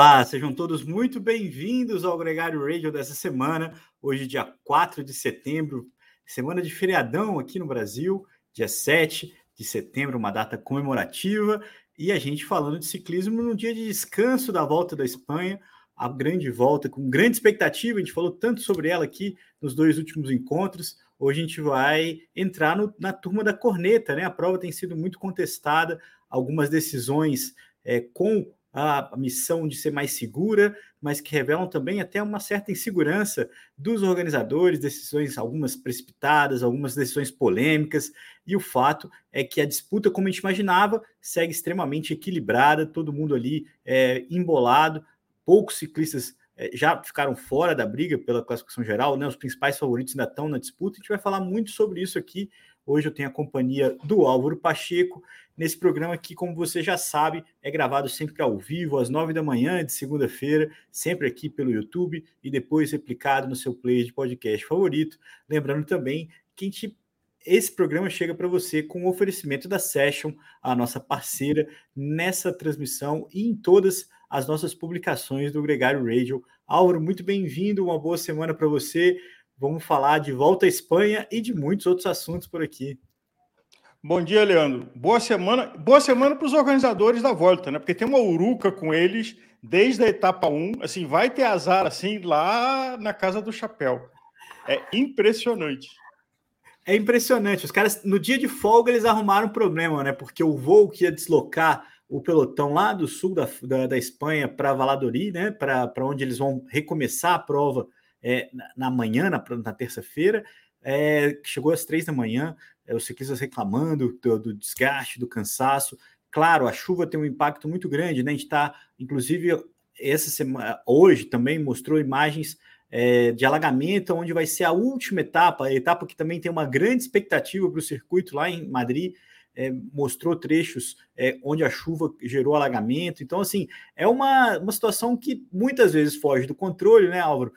Olá, sejam todos muito bem-vindos ao Gregário Radio dessa semana. Hoje, dia 4 de setembro, semana de feriadão aqui no Brasil, dia 7 de setembro, uma data comemorativa, e a gente falando de ciclismo no dia de descanso da volta da Espanha, a grande volta, com grande expectativa. A gente falou tanto sobre ela aqui nos dois últimos encontros. Hoje a gente vai entrar no, na turma da corneta, né? A prova tem sido muito contestada, algumas decisões é, com a missão de ser mais segura, mas que revelam também até uma certa insegurança dos organizadores, decisões algumas precipitadas, algumas decisões polêmicas, e o fato é que a disputa, como a gente imaginava, segue extremamente equilibrada, todo mundo ali é, embolado, poucos ciclistas é, já ficaram fora da briga pela classificação geral, né? Os principais favoritos ainda estão na disputa. A gente vai falar muito sobre isso aqui. Hoje eu tenho a companhia do Álvaro Pacheco nesse programa que, como você já sabe, é gravado sempre ao vivo, às nove da manhã de segunda-feira, sempre aqui pelo YouTube e depois replicado no seu player de podcast favorito. Lembrando também que a gente esse programa chega para você com o oferecimento da Session, a nossa parceira nessa transmissão e em todas as nossas publicações do Gregário Radio. Álvaro, muito bem-vindo, uma boa semana para você. Vamos falar de volta à Espanha e de muitos outros assuntos por aqui. Bom dia, Leandro. Boa semana. Boa semana para os organizadores da volta, né? Porque tem uma uruca com eles desde a etapa 1. Assim, vai ter azar assim lá na casa do chapéu. É impressionante. É impressionante. Os caras, no dia de folga, eles arrumaram um problema, né? Porque o voo que ia deslocar o pelotão lá do sul da, da, da Espanha para Valladolid, né? Para onde eles vão recomeçar a prova é, na, manhã, na, na terça-feira, é, chegou às três da manhã é, os ciclistas reclamando do, do, desgaste, do cansaço. Claro, a chuva tem um impacto muito grande, né? A gente está, inclusive, essa semana, hoje também mostrou imagens é, de alagamento, onde vai ser a última etapa, a etapa que também tem uma grande expectativa para o circuito lá em Madrid. É, mostrou trechos é, onde a chuva gerou alagamento. Então, assim, é uma, uma situação que muitas vezes foge do controle, né, Álvaro?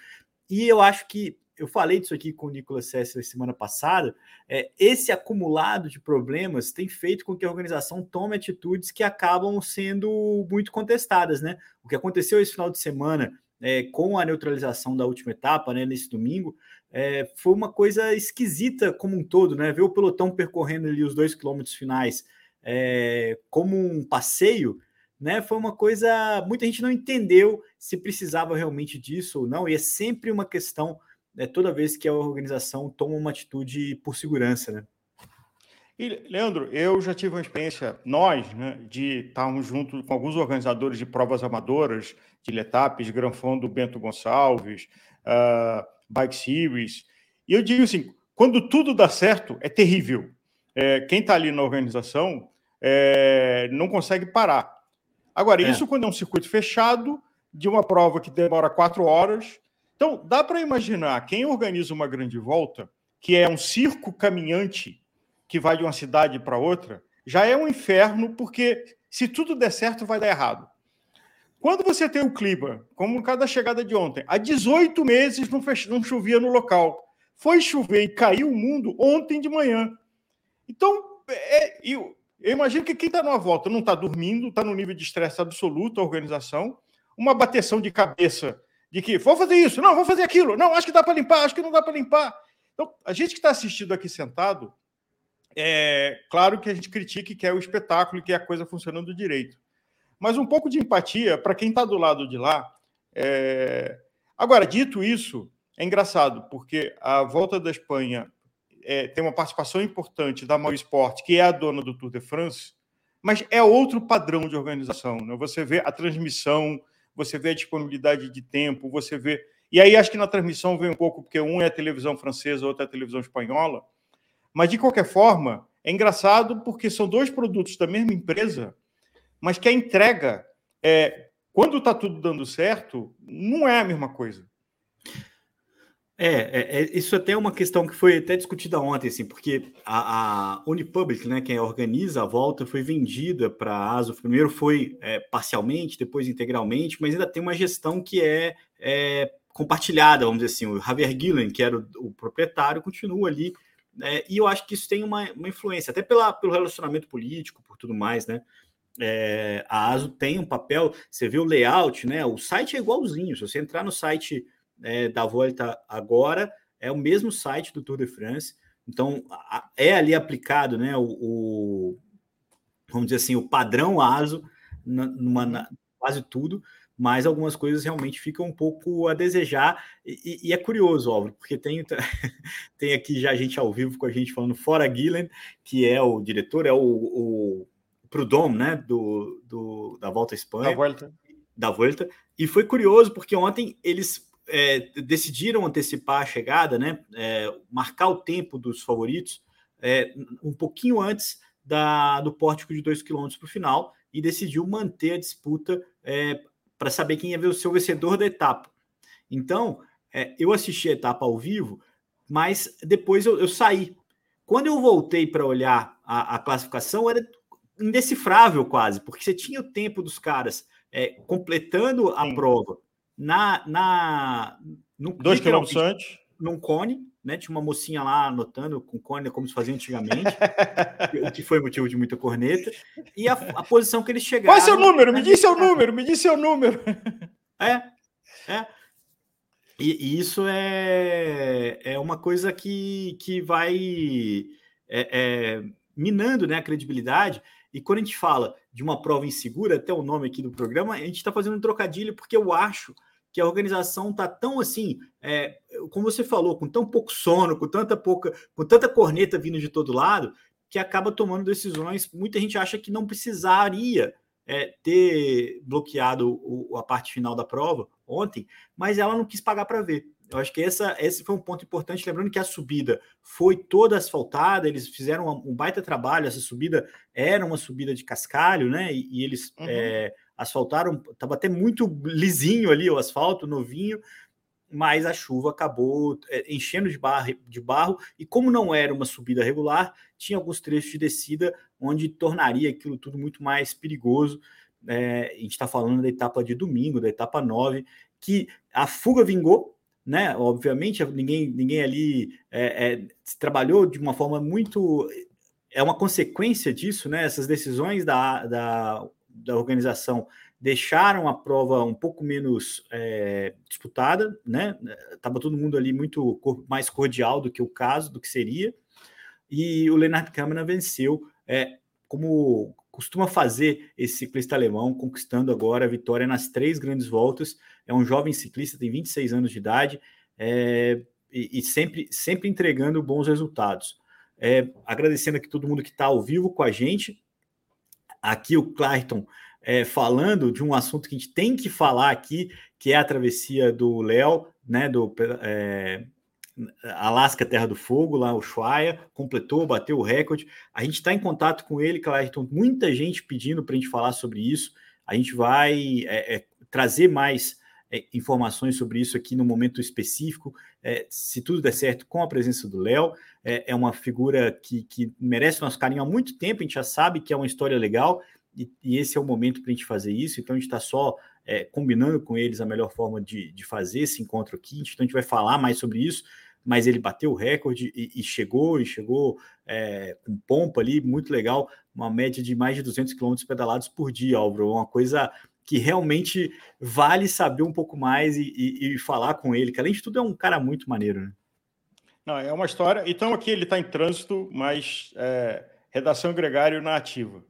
E eu acho que eu falei disso aqui com o Nicolas Sessa semana passada, é, esse acumulado de problemas tem feito com que a organização tome atitudes que acabam sendo muito contestadas, né? O que aconteceu esse final de semana é, com a neutralização da última etapa, né, nesse domingo, é, foi uma coisa esquisita como um todo, né? Ver o pelotão percorrendo ali os dois quilômetros finais é, como um passeio, né? Foi uma coisa. Muita gente não entendeu se precisava realmente disso ou não, e é sempre uma questão né, toda vez que a organização toma uma atitude por segurança, né? E, Leandro, eu já tive uma experiência, nós, né, de estarmos junto com alguns organizadores de provas amadoras, de Letapes, Gran Fundo Bento Gonçalves, uh, Bike Series, e eu digo assim, quando tudo dá certo, é terrível. É, quem está ali na organização é, não consegue parar. Agora, é. isso quando é um circuito fechado, de uma prova que demora quatro horas, então, dá para imaginar quem organiza uma grande volta, que é um circo caminhante que vai de uma cidade para outra, já é um inferno, porque se tudo der certo, vai dar errado. Quando você tem o clima, como cada chegada de ontem, há 18 meses não, fech... não chovia no local. Foi chover e caiu o mundo ontem de manhã. Então, é, eu, eu imagino que quem está numa volta não está dormindo, está no nível de estresse absoluto a organização, uma bateção de cabeça de que vou fazer isso, não, vou fazer aquilo, não, acho que dá para limpar, acho que não dá para limpar. Então, a gente que está assistindo aqui sentado, é claro que a gente critique que é o espetáculo, que é a coisa funcionando direito. Mas um pouco de empatia para quem está do lado de lá. É... Agora, dito isso, é engraçado, porque a volta da Espanha é, tem uma participação importante da Maui Sport, que é a dona do Tour de France, mas é outro padrão de organização. Né? Você vê a transmissão, você vê a disponibilidade de tempo, você vê. E aí acho que na transmissão vem um pouco, porque um é a televisão francesa, outro é a televisão espanhola. Mas de qualquer forma, é engraçado porque são dois produtos da mesma empresa, mas que a entrega, é, quando está tudo dando certo, não é a mesma coisa. É, é, é, isso até é uma questão que foi até discutida ontem, assim, porque a, a Unipublic, né, quem organiza a volta, foi vendida para a ASO. Primeiro foi é, parcialmente, depois integralmente, mas ainda tem uma gestão que é, é compartilhada, vamos dizer assim. O Javier Gillen, que era o, o proprietário, continua ali, né, e eu acho que isso tem uma, uma influência, até pela, pelo relacionamento político, por tudo mais, né? é, a ASO tem um papel, você vê o layout, né? O site é igualzinho. Se você entrar no site é, da Volta agora, é o mesmo site do Tour de France. Então, é ali aplicado, né? O, o vamos dizer assim, o padrão ASO numa, na, quase tudo, mas algumas coisas realmente ficam um pouco a desejar. E, e é curioso, Álvaro, porque tem, tem aqui já gente ao vivo com a gente falando fora Gillen, que é o diretor, é o, o Prudhomme, né, do, do, da Volta à Espanha. Da Volta. Da Volta. E foi curioso, porque ontem eles é, decidiram antecipar a chegada, né, é, marcar o tempo dos favoritos é, um pouquinho antes da, do pórtico de 2 km para o final e decidiu manter a disputa é, para saber quem ia ver o seu vencedor da etapa. Então, é, eu assisti a etapa ao vivo, mas depois eu, eu saí. Quando eu voltei para olhar a, a, classificação, era indecifrável quase, porque você tinha o tempo dos caras é, completando a Sim. prova na, na no, dois quilômetros antes, num cone, né? Tinha uma mocinha lá anotando com cone como se fazia antigamente, o que foi motivo de muita corneta. E a, a posição que eles chegaram. Qual é seu número? Me diz seu número, me diz seu número. É, é. E, e isso é, é uma coisa que, que vai é, é, minando né, a credibilidade. E quando a gente fala de uma prova insegura, até o nome aqui do programa, a gente está fazendo um trocadilho, porque eu acho que a organização está tão assim, é, como você falou, com tão pouco sono, com tanta pouca, com tanta corneta vindo de todo lado, que acaba tomando decisões. Muita gente acha que não precisaria é, ter bloqueado o, a parte final da prova ontem, mas ela não quis pagar para ver. Eu acho que essa, esse foi um ponto importante, lembrando que a subida foi toda asfaltada, eles fizeram um, baita trabalho, essa subida era uma subida de cascalho, né? E, e eles uhum. é, asfaltaram, estava até muito lisinho ali o asfalto, novinho, mas a chuva acabou é, enchendo de barro, de barro, e como não era uma subida regular, tinha alguns trechos de descida onde tornaria aquilo tudo muito mais perigoso. É, a gente está falando da etapa de domingo, da etapa 9, que a fuga vingou, né? Obviamente, ninguém, ninguém ali é, é, trabalhou de uma forma muito. É uma consequência disso, né? Essas decisões da, da, da organização deixaram a prova um pouco menos é, disputada, né? Tava todo mundo ali muito mais cordial do que o caso, do que seria. E o Leonard Câmara venceu, é, como costuma fazer esse ciclista alemão, conquistando agora a vitória nas três grandes voltas. É um jovem ciclista, tem 26 anos de idade é, e, e, sempre, sempre entregando bons resultados. É, agradecendo aqui todo mundo que está ao vivo com a gente. Aqui o Clayton é, falando de um assunto que a gente tem que falar aqui, que é a travessia do Léo, né, do é, Alasca Terra do Fogo, lá o Shuaia, completou, bateu o recorde. A gente está em contato com ele, Clayton, muita gente pedindo para a gente falar sobre isso. A gente vai é, trazer mais é, informações sobre isso aqui no momento específico, é, se tudo der certo, com a presença do Léo. É, é, uma figura que, que merece nosso carinho há muito tempo, a gente já sabe que é uma história legal, e, e esse é o momento para a gente fazer isso. Então a gente está só é, combinando com eles a melhor forma de, de fazer esse encontro aqui. Então a gente vai falar mais sobre isso, mas ele bateu o recorde e, e chegou, e chegou é, com pompa ali, muito legal, uma média de mais de 200 quilômetros pedalados por dia, Álvaro, uma coisa que realmente vale saber um pouco mais e, e, e, falar com ele, que além de tudo é um cara muito maneiro, né? Não, é uma história. Então aqui ele está em trânsito, mas é, redação gregário na ativa.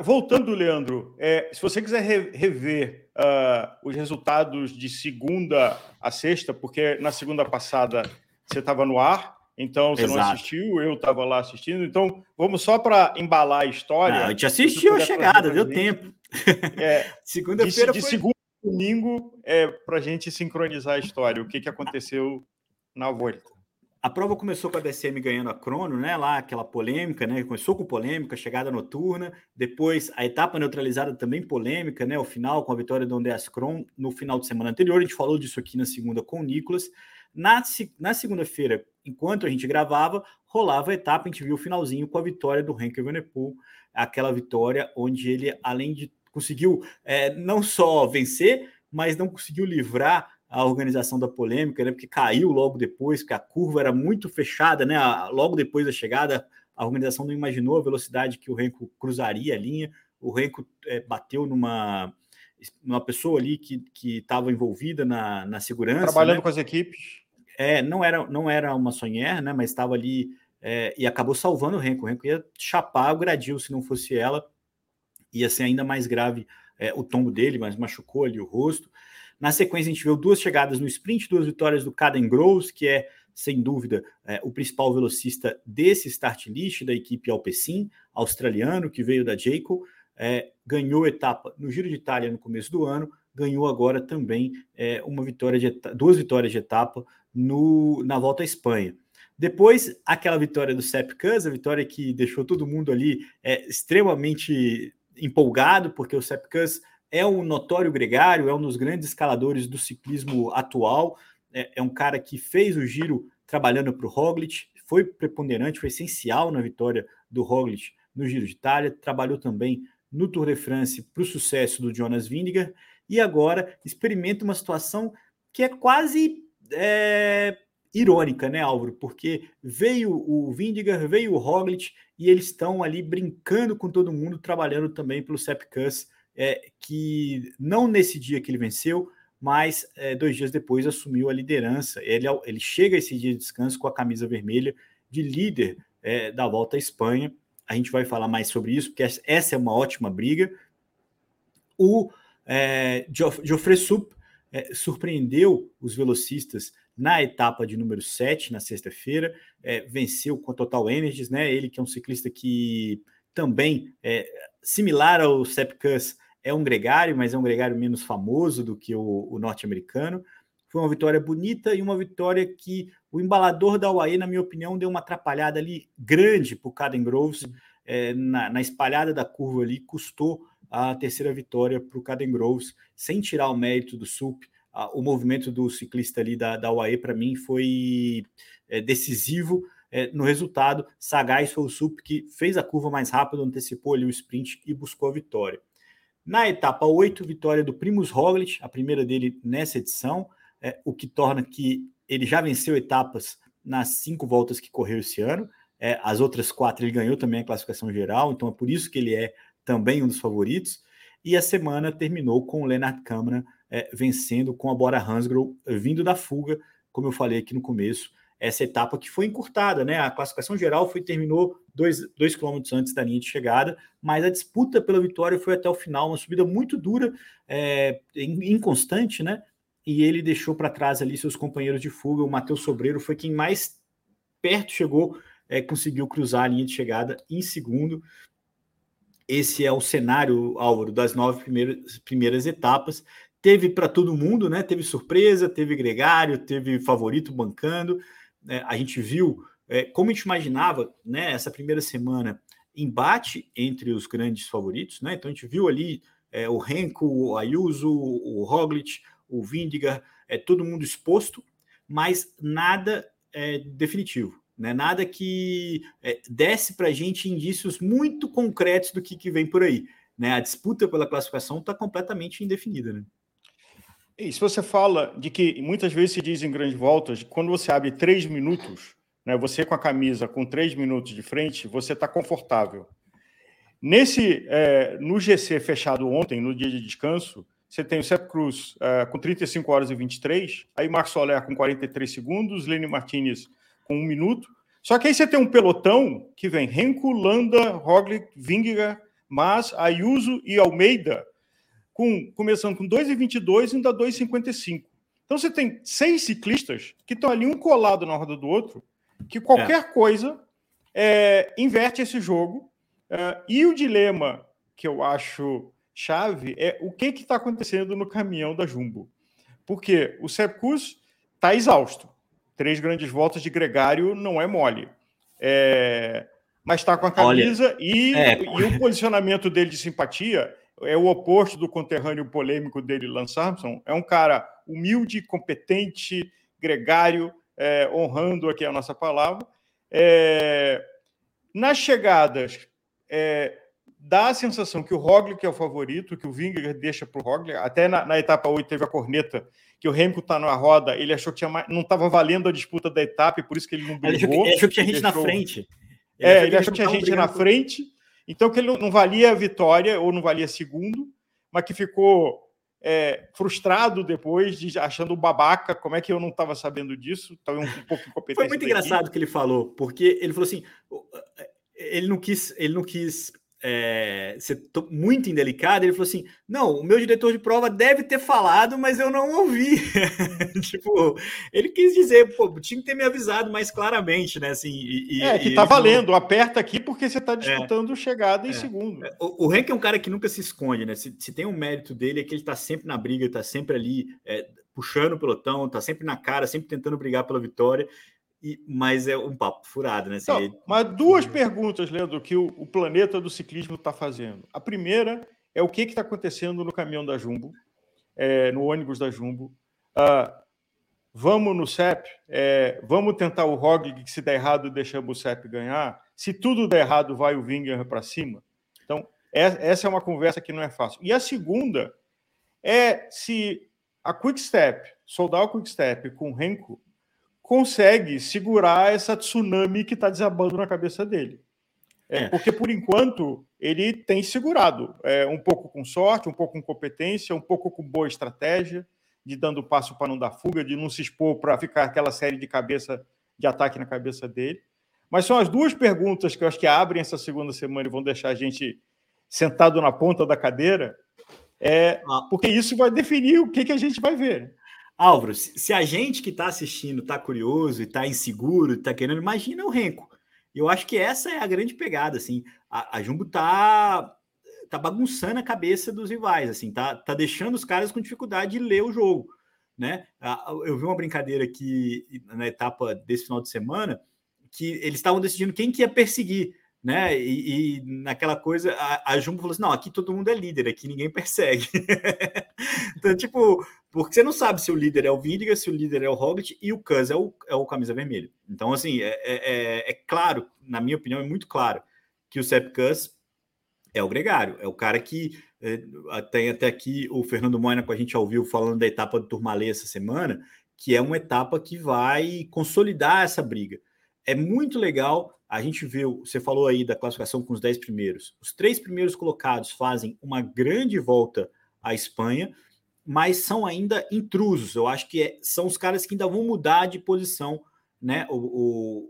Voltando, Leandro, é, se você quiser rever uh, os resultados de segunda a sexta, porque na segunda passada você estava no ar, então você Exato. não assistiu, eu estava lá assistindo. Então vamos só para embalar a história. Não, a gente assistiu a chegada, deu tempo. É, Segunda-feira de, de foi... segundo domingo é para a gente sincronizar a história, o que, que aconteceu na volta. A prova começou com a DCM ganhando a crono, né? Lá aquela polêmica, né? Começou com polêmica, chegada noturna. Depois a etapa neutralizada também polêmica, né? O final com a vitória do Andreas Kron no final de semana anterior. A gente falou disso aqui na segunda com o Nicolas. Na, na segunda-feira, enquanto a gente gravava, rolava a etapa. A gente viu o finalzinho com a vitória do Henk Evenepoel, aquela vitória onde ele, além de conseguiu é, não só vencer, mas não conseguiu livrar a organização da polêmica, né? Porque caiu logo depois, que a curva era muito fechada, né? Logo depois da chegada, a organização não imaginou a velocidade que o Renko cruzaria a linha. o Renko é, bateu numa, numa pessoa ali que estava envolvida na, na segurança. Trabalhando né? com as equipes. É, não era, não era uma sonhar, né? Mas estava ali é, e acabou salvando o Renko. O Renko ia chapar o gradil se não fosse ela. Ia ser ainda mais grave é, o tombo dele, mas machucou ali o rosto. Na sequência, a gente viu duas chegadas no sprint, duas vitórias do Caden Groves, que é, sem dúvida, é, o principal velocista desse start list da equipe Alpecin, australiano, que veio da Jayco. É, ganhou etapa no Giro de Itália no começo do ano, ganhou agora também é, uma vitória de duas vitórias de etapa no, na volta à Espanha. Depois, aquela vitória do Sepp Kuss, a vitória que deixou todo mundo ali é, extremamente empolgado, porque o Sepp Kuss é um notório gregário, é um dos grandes escaladores do ciclismo atual, é, é um cara que fez o giro trabalhando para o Roglic, foi preponderante, foi essencial na vitória do Roglic no Giro de Itália, trabalhou também no Tour de France para o sucesso do Jonas Vingegaard, e agora experimenta uma situação que é quase é, irônica, né, Álvaro? Porque veio o Vindiger, veio o Roglic e eles estão ali brincando com todo mundo, trabalhando também pelo Sepp Kuss, é, que não nesse dia que ele venceu, mas é, dois dias depois assumiu a liderança. Ele, ele chega esse dia de descanso com a camisa vermelha de líder é, da volta à Espanha. A gente vai falar mais sobre isso, porque essa é uma ótima briga. O é, Geoffrey Sup é, surpreendeu os velocistas na etapa de número 7, na sexta-feira, é, venceu com a Total Energies, né? Ele que é um ciclista que também, é, similar ao Sepp Kuss, é um gregário, mas é um gregário menos famoso do que o, o norte-americano. Foi uma vitória bonita e uma vitória que o embalador da UAE, na minha opinião, deu uma atrapalhada ali grande para o Caden Groves, é, na, na, espalhada da curva ali, custou a terceira vitória para o Caden Groves, sem tirar o mérito do SUP, o movimento do ciclista ali da, da UAE, para mim, foi é, decisivo é, no resultado. Sagaz foi o SUP que fez a curva mais rápida, antecipou ali o sprint e buscou a vitória. Na etapa 8, vitória do Primus Roglic, a primeira dele nessa edição, é, o que torna que ele já venceu etapas nas cinco voltas que correu esse ano. É, as outras quatro ele ganhou também a classificação geral, então é por isso que ele é também um dos favoritos. E a semana terminou com o Lennart Kamna é, vencendo com a Bora Hansgrohe vindo da fuga, como eu falei aqui no começo, essa etapa que foi encurtada, né? A classificação geral foi terminou dois, dois quilômetros antes da linha de chegada, mas a disputa pela vitória foi até o final, uma subida muito dura, é, inconstante, né? E ele deixou para trás ali seus companheiros de fuga. O Matheus Sobreiro foi quem mais perto chegou, é, conseguiu cruzar a linha de chegada em segundo. Esse é o cenário, Álvaro, das nove primeiras, primeiras etapas teve para todo mundo, né? Teve surpresa, teve gregário, teve favorito bancando. É, a gente viu, é, como a gente imaginava, né? Essa primeira semana, embate entre os grandes favoritos, né? Então a gente viu ali é, o Renko, o Ayuso, o Roglic, o Vindigar, é, todo mundo exposto, mas nada é, definitivo. Né? Nada que é, desse para a gente indícios muito concretos do que, que vem por aí. Né? A disputa pela classificação está completamente indefinida. Né? E se você fala de que muitas vezes se diz em grandes voltas, quando você abre três minutos, né, você com a camisa com três minutos de frente, você está confortável. Nesse, é, no GC fechado ontem, no dia de descanso, você tem o Sepp Cruz é, com 35 horas e 23, aí Marcos Soler com 43 segundos, Lenny Martinez com um minuto. Só que aí você tem um pelotão que vem Renko, Landa, Roglic, Vingegaard, Mas, Ayuso e Almeida com, começando com 2,22 e ainda 2,55. Então você tem seis ciclistas que estão ali um colado na roda do outro, que qualquer é. coisa é, inverte esse jogo. É, e o dilema que eu acho chave é o que está acontecendo no caminhão da Jumbo. Porque o Sepkus está exausto. Três grandes voltas de gregário não é mole. É, mas está com a camisa Olha, e, é. e o posicionamento dele de simpatia é o oposto do conterrâneo polêmico dele, Lance Armstrong. É um cara humilde, competente, gregário, é, honrando aqui a nossa palavra. É, nas chegadas, é, dá a sensação que o Roglic é o favorito, que o Vingegaard deixa para o Roglic. Até na, na, etapa 8 teve a corneta, que o Remco está na roda, ele achou que mais, não estava valendo a disputa da etapa, e por isso que ele não brigou. Ele achou que, ele achou que tinha gente deixou... na frente. Ele é, ele achou que tinha gente na frente Então, que ele não valia a vitória ou não valia segundo, mas que ficou é, frustrado depois, de, achando babaca. Como é que eu não estava sabendo disso? Estava um, um pouco incompetente. Foi muito engraçado o que ele falou, porque ele falou assim: ele não quis, ele não quis é, ser muito indelicado, ele falou assim: não, o meu diretor de prova deve ter falado, mas eu não ouvi. tipo, ele quis dizer, pô, tinha que ter me avisado mais claramente, né? Assim, e, é, que tá valendo, aperta aqui porque você tá é. disputando é, chegada em é. segundo. É, o, o Henk é um cara que nunca se esconde, né? Se, se, tem um mérito dele, é que ele tá sempre na briga, tá sempre ali é, puxando o pelotão, tá sempre na cara, sempre tentando brigar pela vitória. E, mas é um papo furado, né? Assim, então, mas duas perguntas, Leandro, que o, o planeta do ciclismo está fazendo. A primeira é o que está acontecendo no caminhão da Jumbo, é, no ônibus da Jumbo. Ah, vamos no CEP, é, vamos tentar o Roglic, que se der errado, deixamos o CEP ganhar. Se tudo der errado, vai o Winger para cima. Então, é, essa é uma conversa que não é fácil. E a segunda é se a Quick Step, soldar o Quick Step com o Renko, consegue segurar essa tsunami que está desabando na cabeça dele. É, é. Porque, por enquanto, ele tem segurado. É, um pouco com sorte, um pouco com competência, um pouco com boa estratégia, de dando passo para não dar fuga, de não se expor para ficar aquela série de cabeça de ataque na cabeça dele. Mas são as duas perguntas que eu acho que abrem essa segunda semana e vão deixar a gente sentado na ponta da cadeira, é, ah. porque isso vai definir o que, que a gente vai ver. Álvaro, se a gente que está assistindo está curioso e está inseguro, está querendo, imagina o Renko. Eu acho que essa é a grande pegada, assim. A, a Jumbo tá tá bagunçando a cabeça dos rivais, assim, tá, tá deixando os caras com dificuldade de ler o jogo, né? Eu vi uma brincadeira aqui na etapa desse final de semana que eles estavam decidindo quem que ia perseguir né? E, e, naquela coisa, a, a Jumbo falou assim: não, aqui todo mundo é líder, aqui ninguém persegue. então, tipo, porque você não sabe se o líder é o Vindiga, se o líder é o Roglic e o Cus é o, é o camisa vermelha. Então, assim, é, é, é, é claro, na minha opinião, é muito claro que o Sepp Cus é o gregário, é o cara que é, tem até aqui o Fernando Moina com a gente ao vivo falando da etapa do Turmalê essa semana, que é uma etapa que vai consolidar essa briga. É muito legal a gente viu, você falou aí da classificação com os 10 primeiros. Os três primeiros colocados fazem uma grande volta à Espanha, mas são ainda intrusos. Eu acho que é, são os caras que ainda vão mudar de posição, né? O,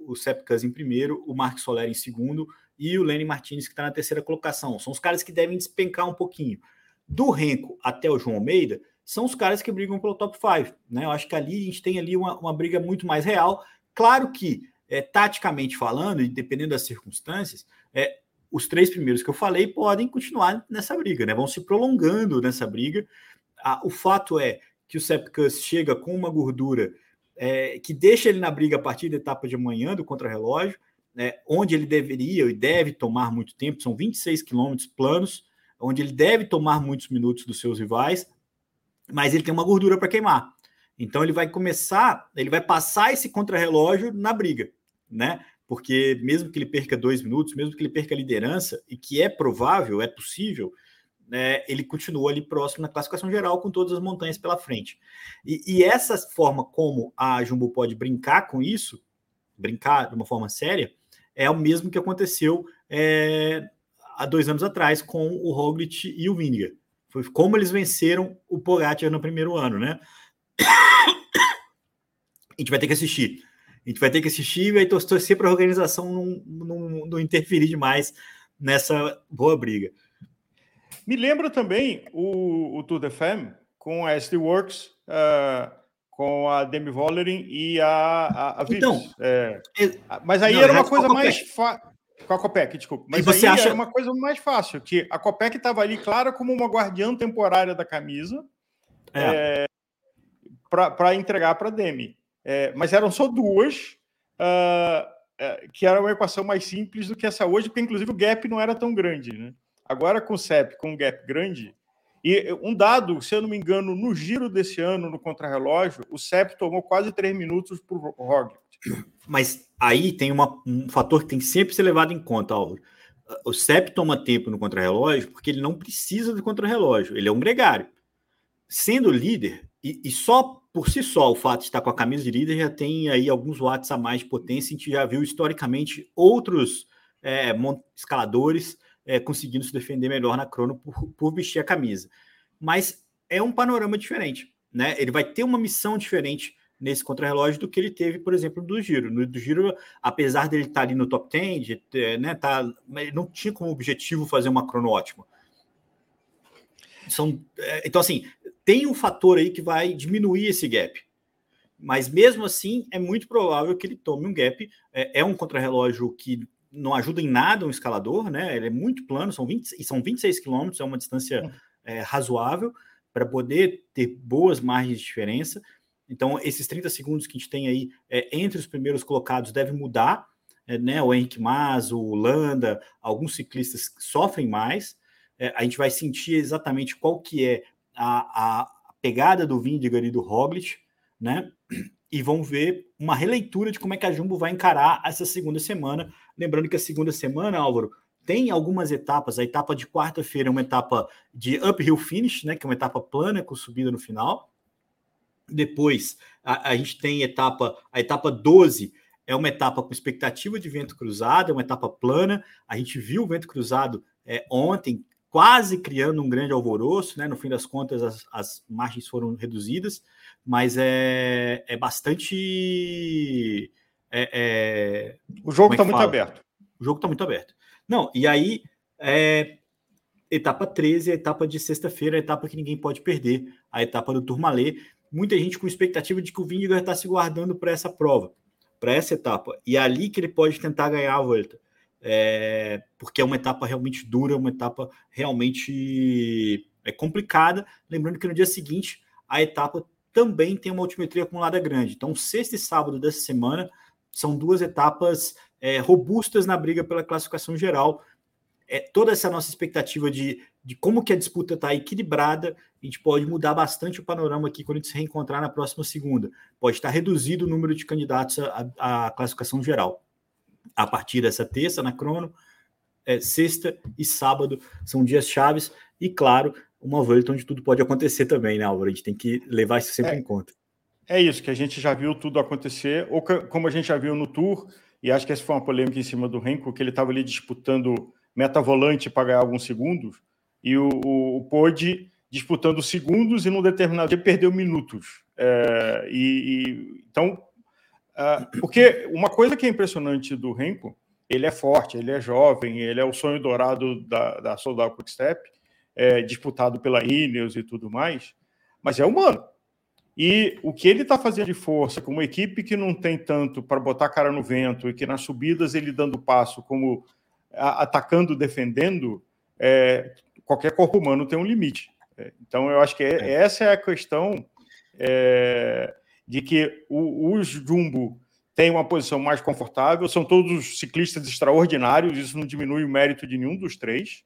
o, o Sepkas em primeiro, o Mark Soler em segundo e o Lenny Martinez que está na terceira colocação. São os caras que devem despencar um pouquinho. Do Renko até o João Almeida, são os caras que brigam pelo top 5. Né? Eu acho que ali a gente tem ali uma, uma briga muito mais real. Claro que é, taticamente falando, e dependendo das circunstâncias, é, os três primeiros que eu falei podem continuar nessa briga, né? Vão se prolongando nessa briga. Ah, o fato é que o Sepkus chega com uma gordura é, que deixa ele na briga a partir da etapa de amanhã do contrarrelógio, né, onde ele deveria e deve tomar muito tempo, são 26 quilômetros planos, onde ele deve tomar muitos minutos dos seus rivais, mas ele tem uma gordura para queimar. Então ele vai começar, ele vai passar esse contrarrelógio na briga né? Porque mesmo que ele perca dois minutos, mesmo que ele perca a liderança, e que é provável, é possível, né, ele continua ali próximo na classificação geral com todas as montanhas pela frente. E, e, essa forma como a Jumbo pode brincar com isso, brincar de uma forma séria, é o mesmo que aconteceu é, há dois anos atrás com o Roglic e o Vingegaard. Foi como eles venceram o Pogacar no primeiro ano, né? A gente vai ter que assistir. A gente vai ter que assistir e torcer para a organização não, não, não interferir demais nessa boa briga. Me lembra também o, o Tour de Femme com a SD Works, uh, com a Demi Vollering e a, a, a Então, é, mas aí não, era uma coisa mais fácil. Com a Copec, desculpa. Mas você aí acha... era uma coisa mais fácil, que a Copec estava ali clara como uma guardiã temporária da camisa é. é para entregar para a Demi. É, mas eram só duas, uh, que era uma equação mais simples do que essa hoje, porque inclusive o gap não era tão grande. Né? Agora com o CEP, com um gap grande, e um dado, se eu não me engano, no giro desse ano, no contrarrelógio, o CEP tomou quase três minutos para o Roglic. Mas aí tem uma, um fator que tem que sempre ser levado em conta, Álvaro. O CEP toma tempo no contrarrelógio porque ele não precisa do contrarrelógio, ele é um gregário. Sendo líder, e, e, só por si só o fato de estar com a camisa de líder já tem aí alguns watts a mais de potência. A gente já viu historicamente outros é, escaladores é, conseguindo se defender melhor na crono por, por vestir a camisa. Mas é um panorama diferente, né? Ele vai ter uma missão diferente nesse contrarrelógio do que ele teve, por exemplo, do Giro. No do Giro, apesar dele estar ali no top 10, de, né, tá, ele não tinha como objetivo fazer uma crono ótima. São, é, então, assim, tem um fator aí que vai diminuir esse gap. Mas mesmo assim, é muito provável que ele tome um gap. É, é um contrarrelógio que não ajuda em nada um escalador, né? Ele é muito plano, são, 20, são 26 quilômetros, é uma distância é, razoável para poder ter boas margens de diferença. Então, esses 30 segundos que a gente tem aí é, entre os primeiros colocados deve mudar. É, né? O Henrique Mas, o Landa, alguns ciclistas sofrem mais. É, a gente vai sentir exatamente qual que é a, a pegada do Vindigar e do Roglic, né? E vão ver uma releitura de como é que a Jumbo vai encarar essa segunda semana. Lembrando que a segunda semana, Álvaro, tem algumas etapas. A etapa de quarta-feira é uma etapa de uphill finish, né? Que é uma etapa plana com subida no final. Depois a, a gente tem etapa, a etapa 12 é uma etapa com expectativa de vento cruzado, é uma etapa plana. A gente viu o vento cruzado é, ontem, quase criando um grande alvoroço, né? No fim das contas, as, as margens foram reduzidas, mas é, é bastante. É, é... o jogo está é muito aberto. O jogo está muito aberto. Não, e aí é, etapa 13, a etapa de sexta-feira, a etapa que ninguém pode perder, a etapa do Turmalê muita gente com expectativa de que o Vingegaard está se guardando para essa prova, para essa etapa. E é ali que ele pode tentar ganhar a volta. É, porque é uma etapa realmente dura, uma etapa realmente é complicada. Lembrando que no dia seguinte a etapa também tem uma altimetria acumulada grande. Então, sexta e sábado dessa semana são duas etapas é, robustas na briga pela classificação geral é, toda essa nossa expectativa de, de como que a disputa está equilibrada, a gente pode mudar bastante o panorama aqui quando a gente se reencontrar na próxima segunda. Pode estar reduzido o número de candidatos à, classificação geral. A partir dessa terça, na crono, é, sexta e sábado são dias chaves, e claro, uma volta onde tudo pode acontecer também, né, Álvaro? A gente tem que levar isso sempre é, em conta. É isso, que a gente já viu tudo acontecer, ou como a gente já viu no Tour, e acho que essa foi uma polêmica em cima do Renko, que ele estava ali disputando meta-volante para ganhar alguns segundos, e o, o, o Pode disputando segundos e num determinado dia perdeu minutos. É, e, e, então, uh, porque uma coisa que é impressionante do Renko, ele é forte, ele é jovem, ele é o sonho dourado da, da Soldado Quickstep, é, disputado pela Ineos e tudo mais, mas é humano. E o que ele está fazendo de força com uma equipe que não tem tanto para botar a cara no vento e que nas subidas ele dando passo como atacando, defendendo, é, qualquer corpo humano tem um limite. É, então, eu acho que é, é. essa é a questão é, de que o, o Jumbo tem uma posição mais confortável, são todos ciclistas extraordinários, isso não diminui o mérito de nenhum dos três,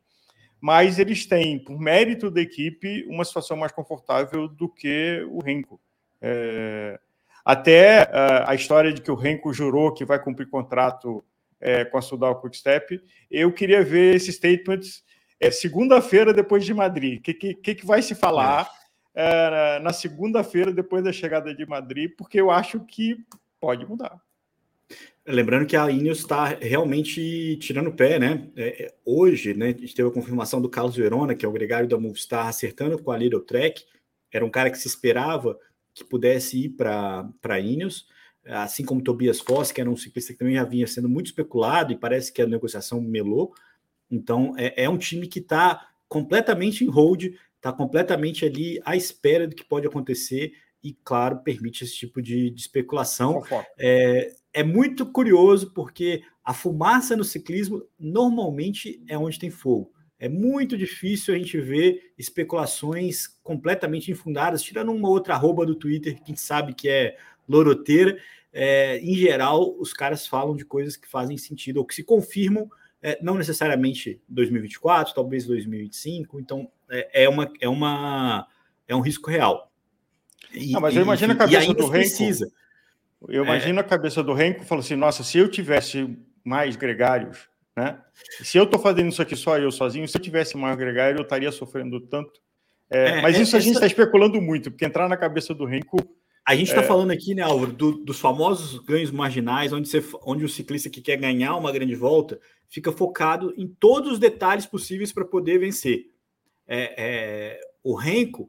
mas eles têm, por mérito da equipe, uma situação mais confortável do que o Renko. É, até uh, a história de que o Renko jurou que vai cumprir contrato é, com a Sudal Quickstep. Eu queria ver esses statements é, segunda-feira depois de Madrid. O que, que, que, vai se falar é. na segunda-feira depois da chegada de Madrid? Porque eu acho que pode mudar. Lembrando que a Ineos está realmente tirando o pé, né? É, é, hoje, né, a gente teve a confirmação do Carlos Verona, que é o gregário da Movistar, acertando com a Little Trek. Era um cara que se esperava que pudesse ir para a Ineos assim como Tobias Foss, que era um ciclista que também já vinha sendo muito especulado e parece que a negociação melou. Então, é, é um time que está completamente em hold, está completamente ali à espera do que pode acontecer e, claro, permite esse tipo de, de especulação. É, é muito curioso porque a fumaça no ciclismo normalmente é onde tem fogo. É muito difícil a gente ver especulações completamente infundadas, tirando uma outra arroba do Twitter que a gente sabe que é loroteira. É, em geral, os caras falam de coisas que fazem sentido ou que se confirmam, é, não necessariamente 2024, talvez 2025. Então, é, é, uma, é, uma, é um risco real. E, não, mas eu imagino a cabeça do Renko. Precisa. Eu imagino a cabeça do Renko falou assim: nossa, se eu tivesse mais gregários, né? Se eu estou fazendo isso aqui só eu sozinho, se eu tivesse mais gregário, eu estaria sofrendo tanto. É, é, mas isso a gente está especulando muito, porque entrar na cabeça do Renko a gente está é... falando aqui, né, Álvaro, do, dos famosos ganhos marginais, onde, você, onde o ciclista que quer ganhar uma grande volta fica focado em todos os detalhes possíveis para poder vencer. É, é, o Renko,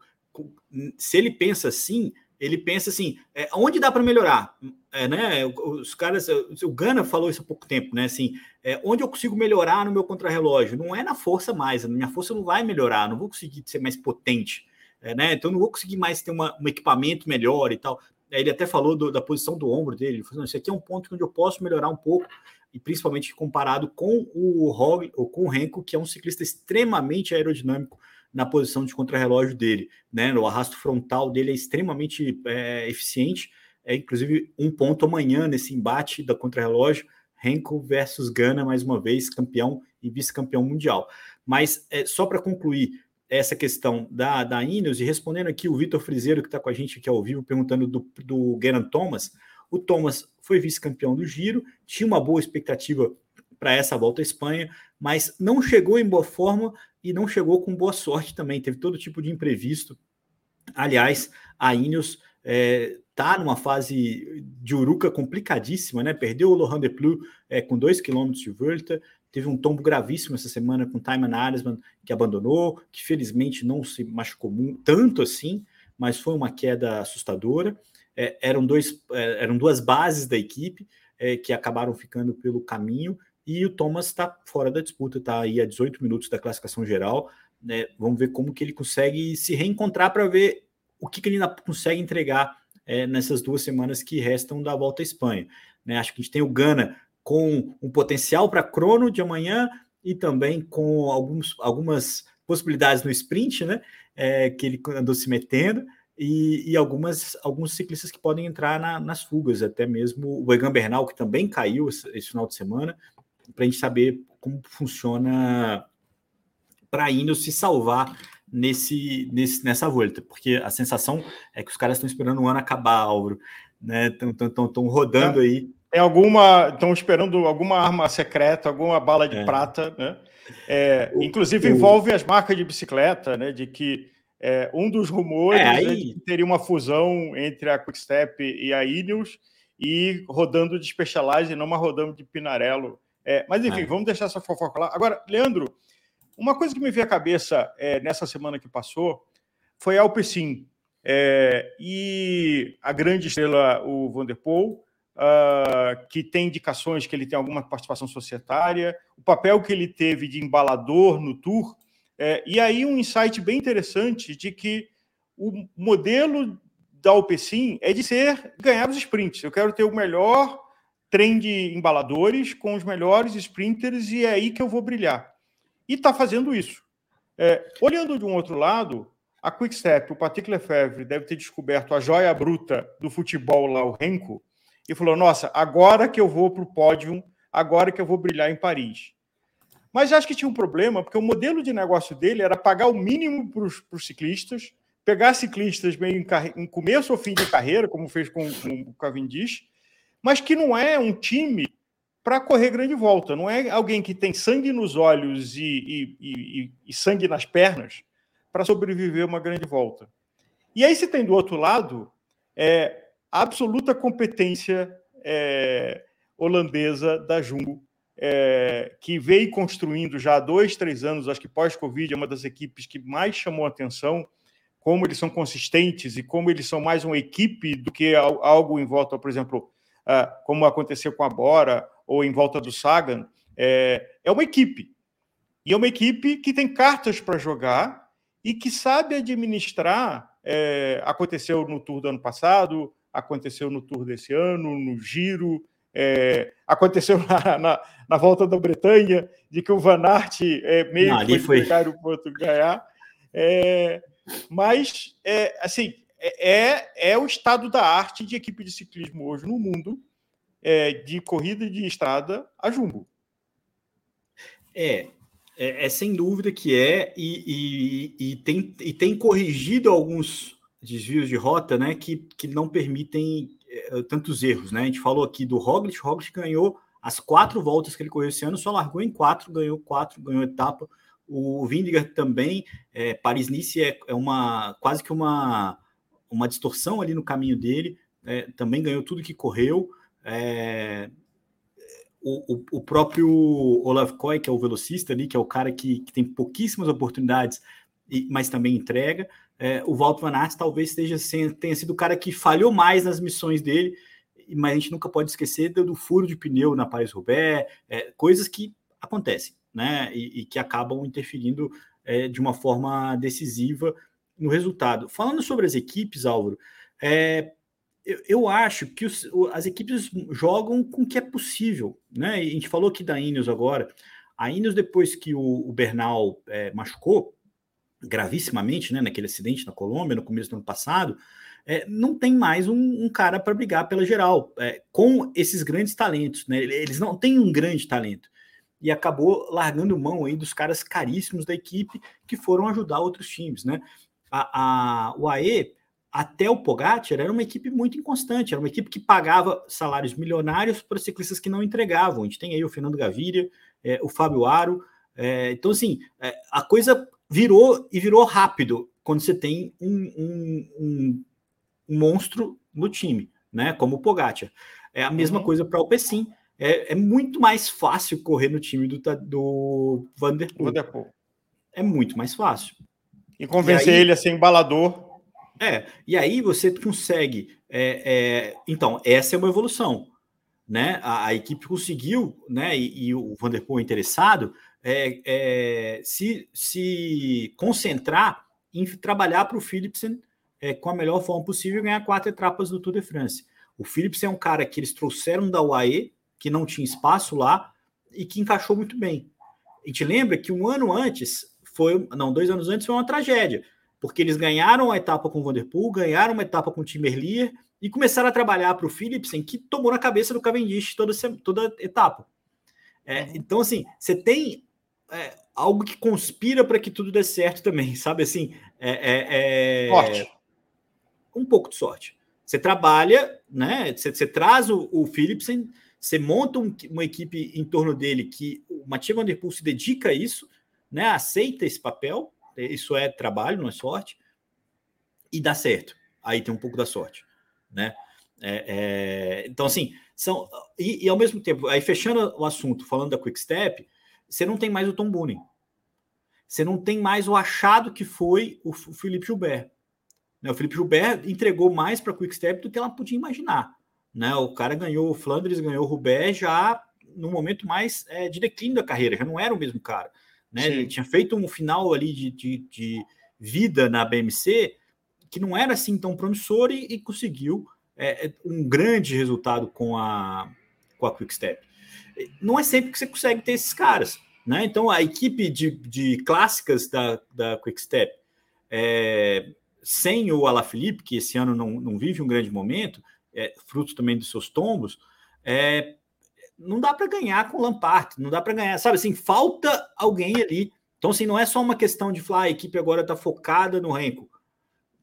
se ele pensa assim, ele pensa assim, é, onde dá para melhorar? É, né? Os caras, o Gana falou isso há pouco tempo, né? Assim, é, onde eu consigo melhorar no meu contrarrelógio? Não é na força mais, a minha força não vai melhorar, não vou conseguir ser mais potente, é, né? Então não vou conseguir mais ter uma, um equipamento melhor e tal. Ele até falou do, da posição do ombro dele, ele falou, isso aqui é um ponto onde eu posso melhorar um pouco e principalmente comparado com o Rog, ou com o Renko, que é um ciclista extremamente aerodinâmico na posição de contrarrelógio dele, né? O arrasto frontal dele é extremamente é, eficiente, é inclusive um ponto amanhã nesse embate da contrarrelógio, Renko versus Gana, mais uma vez, campeão e vice-campeão mundial. Mas é, só para concluir essa questão da, da Ineos, e respondendo aqui o Vitor Frizeiro, que está com a gente aqui ao vivo, perguntando do, do Geraint Thomas, o Thomas foi vice-campeão do Giro, tinha uma boa expectativa para essa volta à Espanha, mas não chegou em boa forma e não chegou com boa sorte também. Teve todo tipo de imprevisto. Aliás, a Ineos está tá numa fase de uruca complicadíssima, né? Perdeu o Laurent Deplu é, com 2 km de volta, teve um tombo gravíssimo essa semana com Taiman Aresman, que abandonou, que felizmente não se machucou tanto assim, mas foi uma queda assustadora é, eram, dois, eram duas bases da equipe que acabaram ficando pelo caminho e o Thomas está fora da disputa, está aí a 18 minutos da classificação geral. Né? Vamos ver como que ele consegue se reencontrar para ver o que, que ele ainda consegue entregar é, nessas duas semanas que restam da volta à Espanha. Né? Acho que a gente tem o Gana com um potencial para crono de amanhã e também com alguns, algumas possibilidades no sprint, né? É, que ele andou se metendo e, e, algumas, alguns ciclistas que podem entrar na, nas fugas, até mesmo o Egan Bernal, que também caiu esse, esse final de semana, para a gente saber como funciona para a Ineos se salvar nesse, nesse, nessa volta, porque a sensação é que os caras estão esperando o ano acabar, Álvaro, né? Estão rodando é, aí. Tem alguma. Estão esperando alguma arma secreta, alguma bala de é. prata, né? É, inclusive o, envolve as marcas de bicicleta, né? De que é, um dos rumores é, aí... é que teria uma fusão entre a Quickstep e a Ineos e rodando de Specialized não uma rodando de Pinarello. É, mas enfim, é. vamos deixar essa fofoca lá. Agora, Leandro, uma coisa que me veio à cabeça é, nessa semana que passou foi a Alpecin. É, e a grande estrela, o Vanderpool, uh, que tem indicações que ele tem alguma participação societária, o papel que ele teve de embalador no Tour, é, e aí um insight bem interessante de que o modelo da Alpecin é de ser ganhar os sprints. Eu quero ter o melhor trem de embaladores com os melhores sprinters e é aí que eu vou brilhar. E está fazendo isso. É, olhando de um outro lado, a Quickstep, o Patrick Lefebvre deve ter descoberto a joia bruta do futebol lá, o Renko, e falou: Nossa, agora que eu vou para o pódio, agora que eu vou brilhar em Paris. Mas acho que tinha um problema, porque o modelo de negócio dele era pagar o mínimo para os ciclistas, pegar ciclistas meio em, em, começo ou fim de carreira, como fez com, com o Cavendish, mas que não é um time para correr grande volta. Não é alguém que tem sangue nos olhos e, e, e, e sangue nas pernas para sobreviver uma grande volta. E aí você tem do outro lado é, a absoluta competência é, holandesa da Jumbo é, que veio construindo já há dois, três anos, acho que pós-Covid é uma das equipes que mais chamou atenção, como eles são consistentes e como eles são mais uma equipe do que algo em volta, por exemplo, como aconteceu com a Bora ou em volta do Sagan. É, é uma equipe. E é uma equipe que tem cartas para jogar e que sabe administrar. É, aconteceu no Tour do ano passado, aconteceu no Tour desse ano, no Giro, é, aconteceu na, na, na, volta da Bretanha, de que o Van Aert é, meio Não, que foi pegar o ponto ganhar. É, mas, é, assim, é, é, é o estado da arte de equipe de ciclismo hoje no mundo, é, de corrida de estrada a jumbo. É, é, é, sem dúvida que é, e, e, e, tem, e tem corrigido alguns desvios de rota né, que, que não permitem eh, tantos erros, né? A gente falou aqui do Roglic, o Roglic ganhou as quatro voltas que ele correu esse ano, só largou em quatro, ganhou quatro, ganhou etapa. O Vindiger também, é, Paris-Nice é, é, uma quase que uma, uma distorção ali no caminho dele, é, também ganhou tudo que correu. É, o, o, próprio Olav Koy, que é o velocista ali, que é o cara que, que tem pouquíssimas oportunidades, e, mas também entrega. É, o Walter Van Aert talvez esteja, tenha sido o cara que falhou mais nas missões dele, mas a gente nunca pode esquecer do, do furo de pneu na Paris-Roubaix, é, coisas que acontecem, né? E, e que acabam interferindo é, de uma forma decisiva no resultado. Falando sobre as equipes, Álvaro, é, eu, eu, acho que os, as equipes jogam com o que é possível, né? a gente falou aqui da Ineos agora. A Ineos, depois que o, o Bernal é, machucou gravissimamente, né, naquele acidente na Colômbia, no começo do ano passado, é, não tem mais um, um cara para brigar pela geral, é, com esses grandes talentos, né? Eles não têm um grande talento. E acabou largando mão aí dos caras caríssimos da equipe que foram ajudar outros times, né? A, a, o AE até o Pogacar era uma equipe muito inconstante, era uma equipe que pagava salários milionários para ciclistas que não entregavam. A gente tem aí o Fernando Gaviria, é, o Fábio Aro. É, então, assim, é, a coisa virou e virou rápido quando você tem um, um, um, monstro no time, né? Como o Pogacar. É a mesma uhum. coisa para o Pessim. É, é, muito mais fácil correr no time do, do Vanderpool. Vanderpool. É muito mais fácil. E convencer e aí, ele a ser embalador é, e aí você consegue. É, é, então, essa é uma evolução. Né? A, a equipe conseguiu, né? E, e o Vanderpool interessado é, é, se, se concentrar em trabalhar para o Philipsen é, com a melhor forma possível e ganhar quatro etapas do Tour de France. O Philipsen é um cara que eles trouxeram da UAE, que não tinha espaço lá e que encaixou muito bem. A gente lembra que um ano antes foi, não, dois anos antes foi uma tragédia porque eles ganharam a etapa com o Vanderpool, ganharam uma etapa com o Tim Merlier e começaram a trabalhar para o Philipsen, que tomou na cabeça do Cavendish toda, toda etapa. É, uhum. então, assim, você tem é, algo que conspira para que tudo dê certo também, sabe? Assim, é, é, é sorte. Um pouco de sorte. Você trabalha, né? Você, você traz o, o Philipsen, você monta um, uma equipe em torno dele que o Mathieu Van Der Poel se dedica a isso, né? Aceita esse papel isso é trabalho, não é sorte. E dá certo. Aí tem um pouco da sorte, né? É, é, então, assim, são. E, e, ao mesmo tempo, aí fechando o assunto, falando da Quick Step, você não tem mais o Tom Boonen. Você não tem mais o achado que foi o, o Felipe Gilbert. Né? O Felipe Gilbert entregou mais para a Quick Step do que ela podia imaginar. Né? O cara ganhou o Flandres, ganhou o Roubaix já no momento mais é, de declínio da carreira, já não era o mesmo cara. Né? Ele tinha feito um final ali de, de, de, vida na BMC que não era assim tão promissor e, e conseguiu é, é, um grande resultado com a, com a Quick Step. Não é sempre que você consegue ter esses caras. Né? Então, a equipe de, de clássicas da, da Quick Step, é, sem o Alaphilippe, que esse ano não, não vive um grande momento, é, fruto também dos seus tombos, é, não dá para ganhar com o Lampard, não dá para ganhar, sabe assim, falta alguém ali. Então, assim, não é só uma questão de falar, ah, a equipe agora está focada no Renko.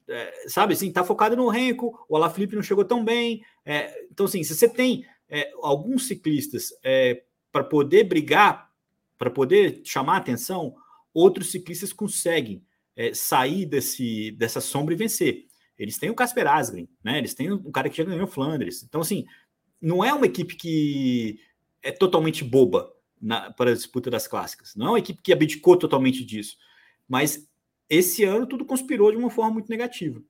É, sabe assim, está focada no Renko, o Alaphilippe não chegou tão bem. É, então, assim, se você tem é, alguns ciclistas é, para poder brigar, para poder chamar atenção, outros ciclistas conseguem é, sair desse, dessa sombra e vencer. Eles têm o Casper Asgreen, né? Eles têm um cara que já ganhou Flandres. Então, assim, não é uma equipe que é totalmente boba na, para a disputa das clássicas. Não é uma equipe que abdicou totalmente disso. Mas esse ano tudo conspirou de uma forma muito negativa.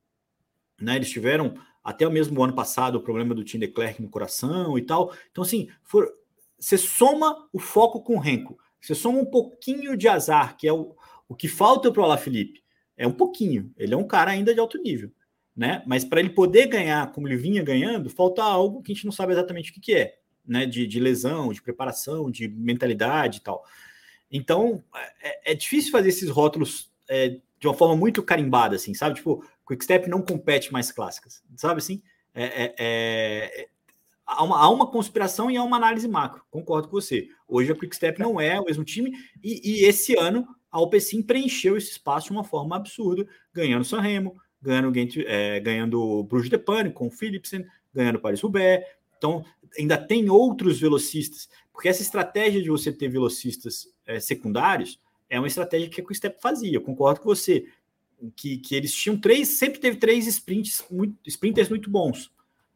Né? Eles tiveram até o mesmo ano passado o problema do Tim Leclerc no coração e tal. Então, assim, for, você soma o foco com o Renko, você soma um pouquinho de azar, que é o, o que falta para o Alaphilippe. É um pouquinho. Ele é um cara ainda de alto nível né? Mas para ele poder ganhar como ele vinha ganhando, falta algo que a gente não sabe exatamente o que, que é, né? De, de lesão, de preparação, de mentalidade e tal. Então é, é difícil fazer esses rótulos é, de uma forma muito carimbada, assim, sabe? Tipo, Quickstep não compete mais clássicas, sabe assim? É, é, é, há, uma, há uma conspiração e há uma análise macro, concordo com você. Hoje a Quickstep não é o mesmo time, e, e esse ano a Alpecin preencheu esse espaço de uma forma absurda, ganhando San Remo, ganhando, é, ganhando Bruges de Pane com o Philipsen, ganhando Paris-Roubaix. Então, ainda tem outros velocistas, porque essa estratégia de você ter velocistas é, secundários é uma estratégia que a Step fazia. Eu concordo com você, que, que eles tinham três, sempre teve três sprints, muito, sprinters muito bons,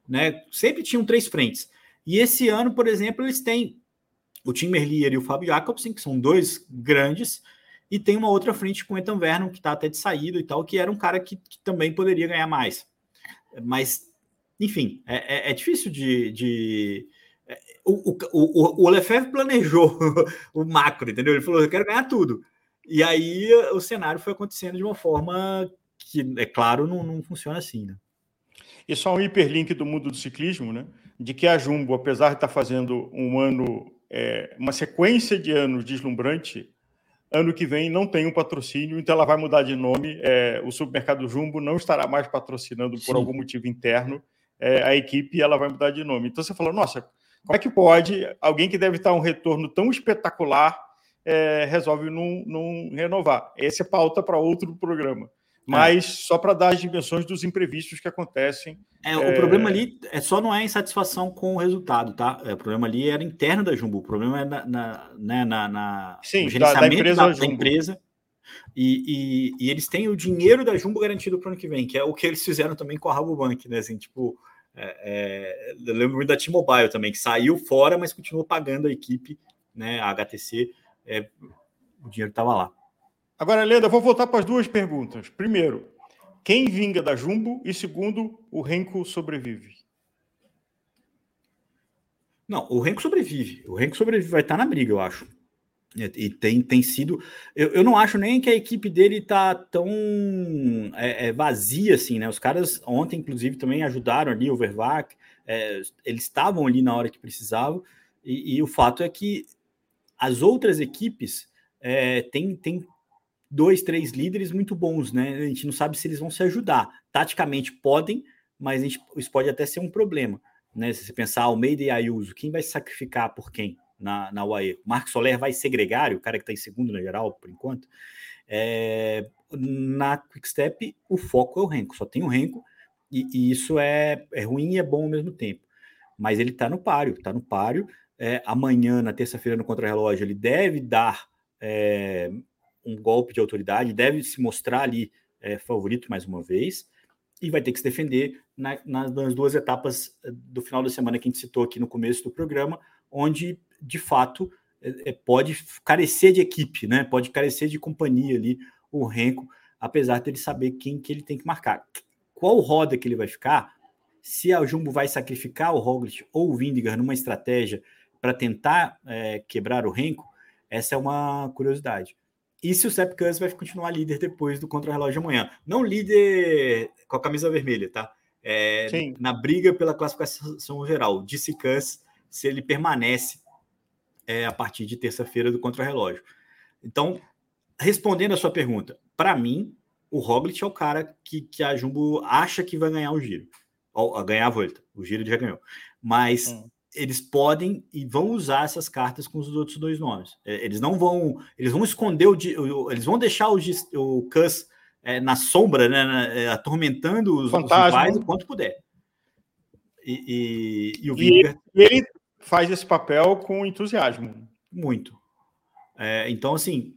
né? Sempre tinham três frentes. E esse ano, por exemplo, eles têm o Tim Merlier e o Fábio Jacobsen, que são dois grandes, e tem uma outra frente com o Ethan Vernon, que está até de saída e tal, que era um cara que, que também poderia ganhar mais. Mas, enfim, é, é, é difícil de. de é, o, o, o, o Lefebvre planejou o macro, entendeu? Ele falou: eu quero ganhar tudo. E aí o cenário foi acontecendo de uma forma que, é claro, não, não funciona assim, né? E só um hiperlink do mundo do ciclismo, né? De que a Jumbo, apesar de estar fazendo um ano, é, uma sequência de anos deslumbrante, ano que vem não tem um patrocínio, então ela vai mudar de nome. É, o supermercado Jumbo não estará mais patrocinando por Sim. algum motivo interno é, a equipe e ela vai mudar de nome. Então você falou, nossa, como é que pode alguém que deve estar um retorno tão espetacular é, resolve não, não renovar? Essa é pauta para outro programa. É. mas é. só para dar as dimensões dos imprevistos que acontecem. É, o é... problema ali é só não é insatisfação com o resultado, tá? É, o problema ali era interno da Jumbo, o problema é na, na, né, na, na Sim, da, da, empresa. Da, da empresa. E, e, e, eles têm o dinheiro da Jumbo garantido para o ano que vem, que é o que eles fizeram também com a Rabobank, né? Assim, tipo, é, eu lembro muito da T-Mobile também, que saiu fora, mas continuou pagando a equipe, né? A HTC, o dinheiro estava lá. Agora, Leda, vou voltar para as duas perguntas. Primeiro, quem vinga da Jumbo? E segundo, o Renko sobrevive? Não, o Renko sobrevive. O Renko sobrevive, vai estar na briga, eu acho. E tem, tem sido. Eu, eu não acho nem que a equipe dele tá tão é, é, vazia assim, né? Os caras ontem, inclusive, também ajudaram ali o Vervac. É, eles estavam ali na hora que precisavam. E, e, o fato é que as outras equipes é, têm, têm dois, três líderes muito bons, né? A gente não sabe se eles vão se ajudar. Taticamente podem, mas gente, isso pode até ser um problema, né? Se você pensar Almeida e Ayuso, quem vai sacrificar por quem na, na UAE? Marcos Soler vai ser gregário, o cara que está em segundo na geral, por enquanto. É, na Quickstep, o foco é o Renko, só tem o Renko, e, e isso é, é ruim e é bom ao mesmo tempo. Mas ele está no páreo, está no páreo. É, amanhã, na terça-feira, no contrarrelógio, ele deve dar é, um golpe de autoridade, deve se mostrar ali é, favorito mais uma vez e vai ter que se defender na, nas duas etapas eh, do final da semana que a gente citou aqui no começo do programa, onde de fato é, pode carecer de equipe, né? Pode carecer de companhia ali o Renko, apesar dele saber quem que ele tem que marcar. Qual roda que ele vai ficar? Se a Jumbo vai sacrificar o Roglic ou o Vindigar numa estratégia para tentar é, quebrar o Renko, essa é uma curiosidade. E se o Sepp Kuss vai continuar líder depois do contra-relógio de amanhã. Não líder com a camisa vermelha, tá? É, na briga pela classificação geral. Disse Kuss se ele permanece é, a partir de terça-feira do contra-relógio. Então, respondendo a sua pergunta, para mim, o Roglic é o cara que, que a Jumbo acha que vai ganhar o giro. Ou, ganhar a volta. O giro ele já ganhou. Mas hum eles podem e vão usar essas cartas com os outros dois nomes. É, eles não vão, eles vão esconder o, eles vão deixar o, o Cus é, na sombra, né, é, atormentando os, os rivais o quanto puder. E, e, e o Vingar... e ele faz esse papel com entusiasmo. Muito. É, então, assim,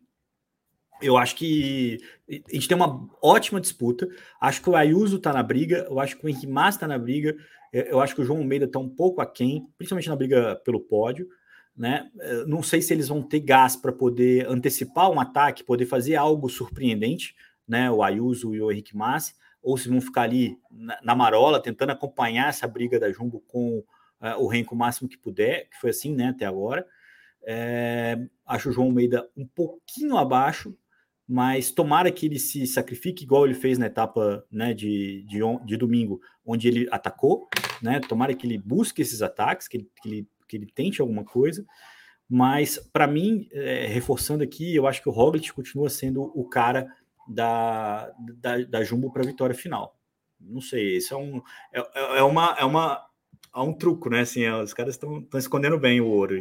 eu acho que a gente tem uma ótima disputa. Acho que o Ayuso está na briga, eu acho que o Henrique Mas está na briga. Eu acho que o João Almeida está um pouco aquém, principalmente na briga pelo pódio. Né? Não sei se eles vão ter gás para poder antecipar um ataque, poder fazer algo surpreendente, né? O Ayuso e o Henrique Massi, ou se vão ficar ali na, na marola, tentando acompanhar essa briga da Jumbo com uh, o Renko o máximo que puder, que foi assim, né, até agora. É, acho o João Almeida um pouquinho abaixo, mas tomara que ele se sacrifique, igual ele fez na etapa né, de, de, de domingo, onde ele atacou, né? Tomara que ele busque esses ataques, que ele, que ele, que ele tente alguma coisa. Mas, para mim, é, reforçando aqui, eu acho que o Roglic continua sendo o cara da, da, da Jumbo para a vitória final. Não sei, isso é um, é, é, uma, é, uma, é um truco, né? Assim, é, os caras estão escondendo bem o ouro.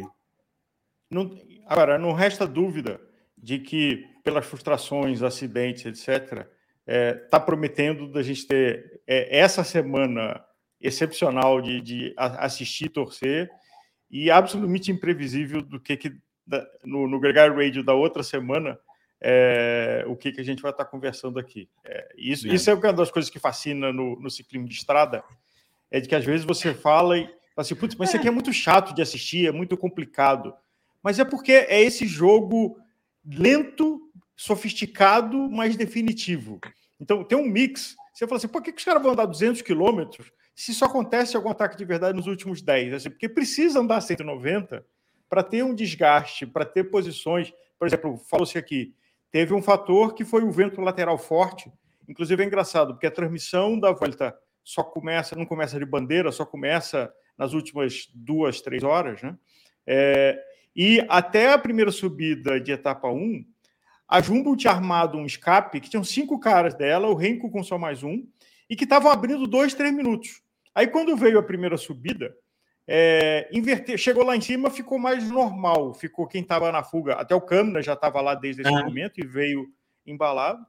Não, agora, não resta dúvida de que, pelas frustrações, acidentes, etc., está é, tá prometendo da gente ter é, essa semana excepcional de, de assistir, torcer, e absolutamente imprevisível do que, que no, no Gregário Radio da outra semana, é, o que, que a gente vai estar tá conversando aqui. É, isso, é. isso é uma das coisas que fascina no, no ciclismo de estrada, é de que às vezes você fala e fala assim, putz, mas isso aqui é muito chato de assistir, é muito complicado. mas é porque é esse jogo lento, sofisticado, mas definitivo. Então, tem um mix. Você fala assim, por que, que os caras vão andar 200 quilômetros se só acontece algum ataque de verdade nos últimos 10? Assim, porque precisa andar 190 para ter um desgaste, para ter posições. Por exemplo, falou-se aqui, teve um fator que foi o vento lateral forte. Inclusive é engraçado, porque a transmissão da volta só começa, não começa de bandeira, só começa nas últimas duas, três horas, né? É, e até a primeira subida de etapa 1, a Jumbo tinha armado um escape que tinham cinco caras dela, o Renko com só mais um, e que estavam abrindo dois, três minutos. Aí quando veio a primeira subida, é, inverter, chegou lá em cima, ficou mais normal, ficou quem estava na fuga, até o Câmara já estava lá desde esse momento e veio embalado.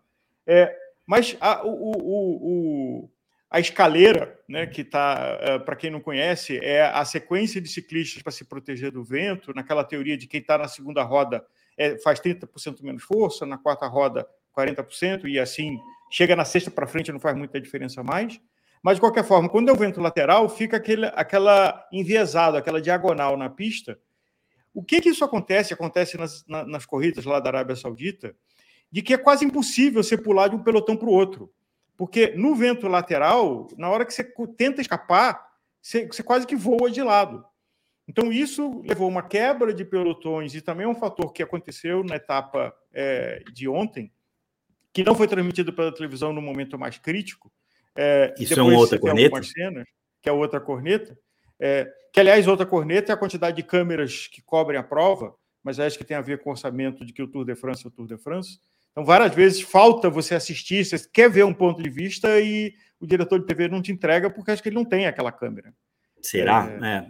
É, mas a, o, o, o, a escaleira, né, que está, eh, para quem não conhece, é a sequência de ciclistas para se proteger do vento, naquela teoria de quem está na segunda roda é, faz 30% menos força, na quarta roda 40%, e assim chega na sexta para frente não faz muita diferença mais. Mas, de qualquer forma, quando é o vento lateral, fica aquele, aquela enviesado, aquela diagonal na pista. O que, que isso acontece? Acontece nas, nas corridas lá da Arábia Saudita, de que é quase impossível você pular de um pelotão para o outro. Porque no vento lateral, na hora que você tenta escapar, você, você quase que voa de lado. Então, isso levou uma quebra de pelotões e também é um fator que aconteceu na etapa é, de ontem, que não foi transmitido pela televisão no momento mais crítico. É, isso é uma outra corneta? Cenas, que é outra corneta. É, que, aliás, outra corneta é a quantidade de câmeras que cobrem a prova, mas acho que tem a ver com o orçamento de que o Tour de France é o Tour de France. Então, várias vezes falta você assistir, você quer ver um ponto de vista e o diretor de TV não te entrega porque acho que ele não tem aquela câmera. Será? É,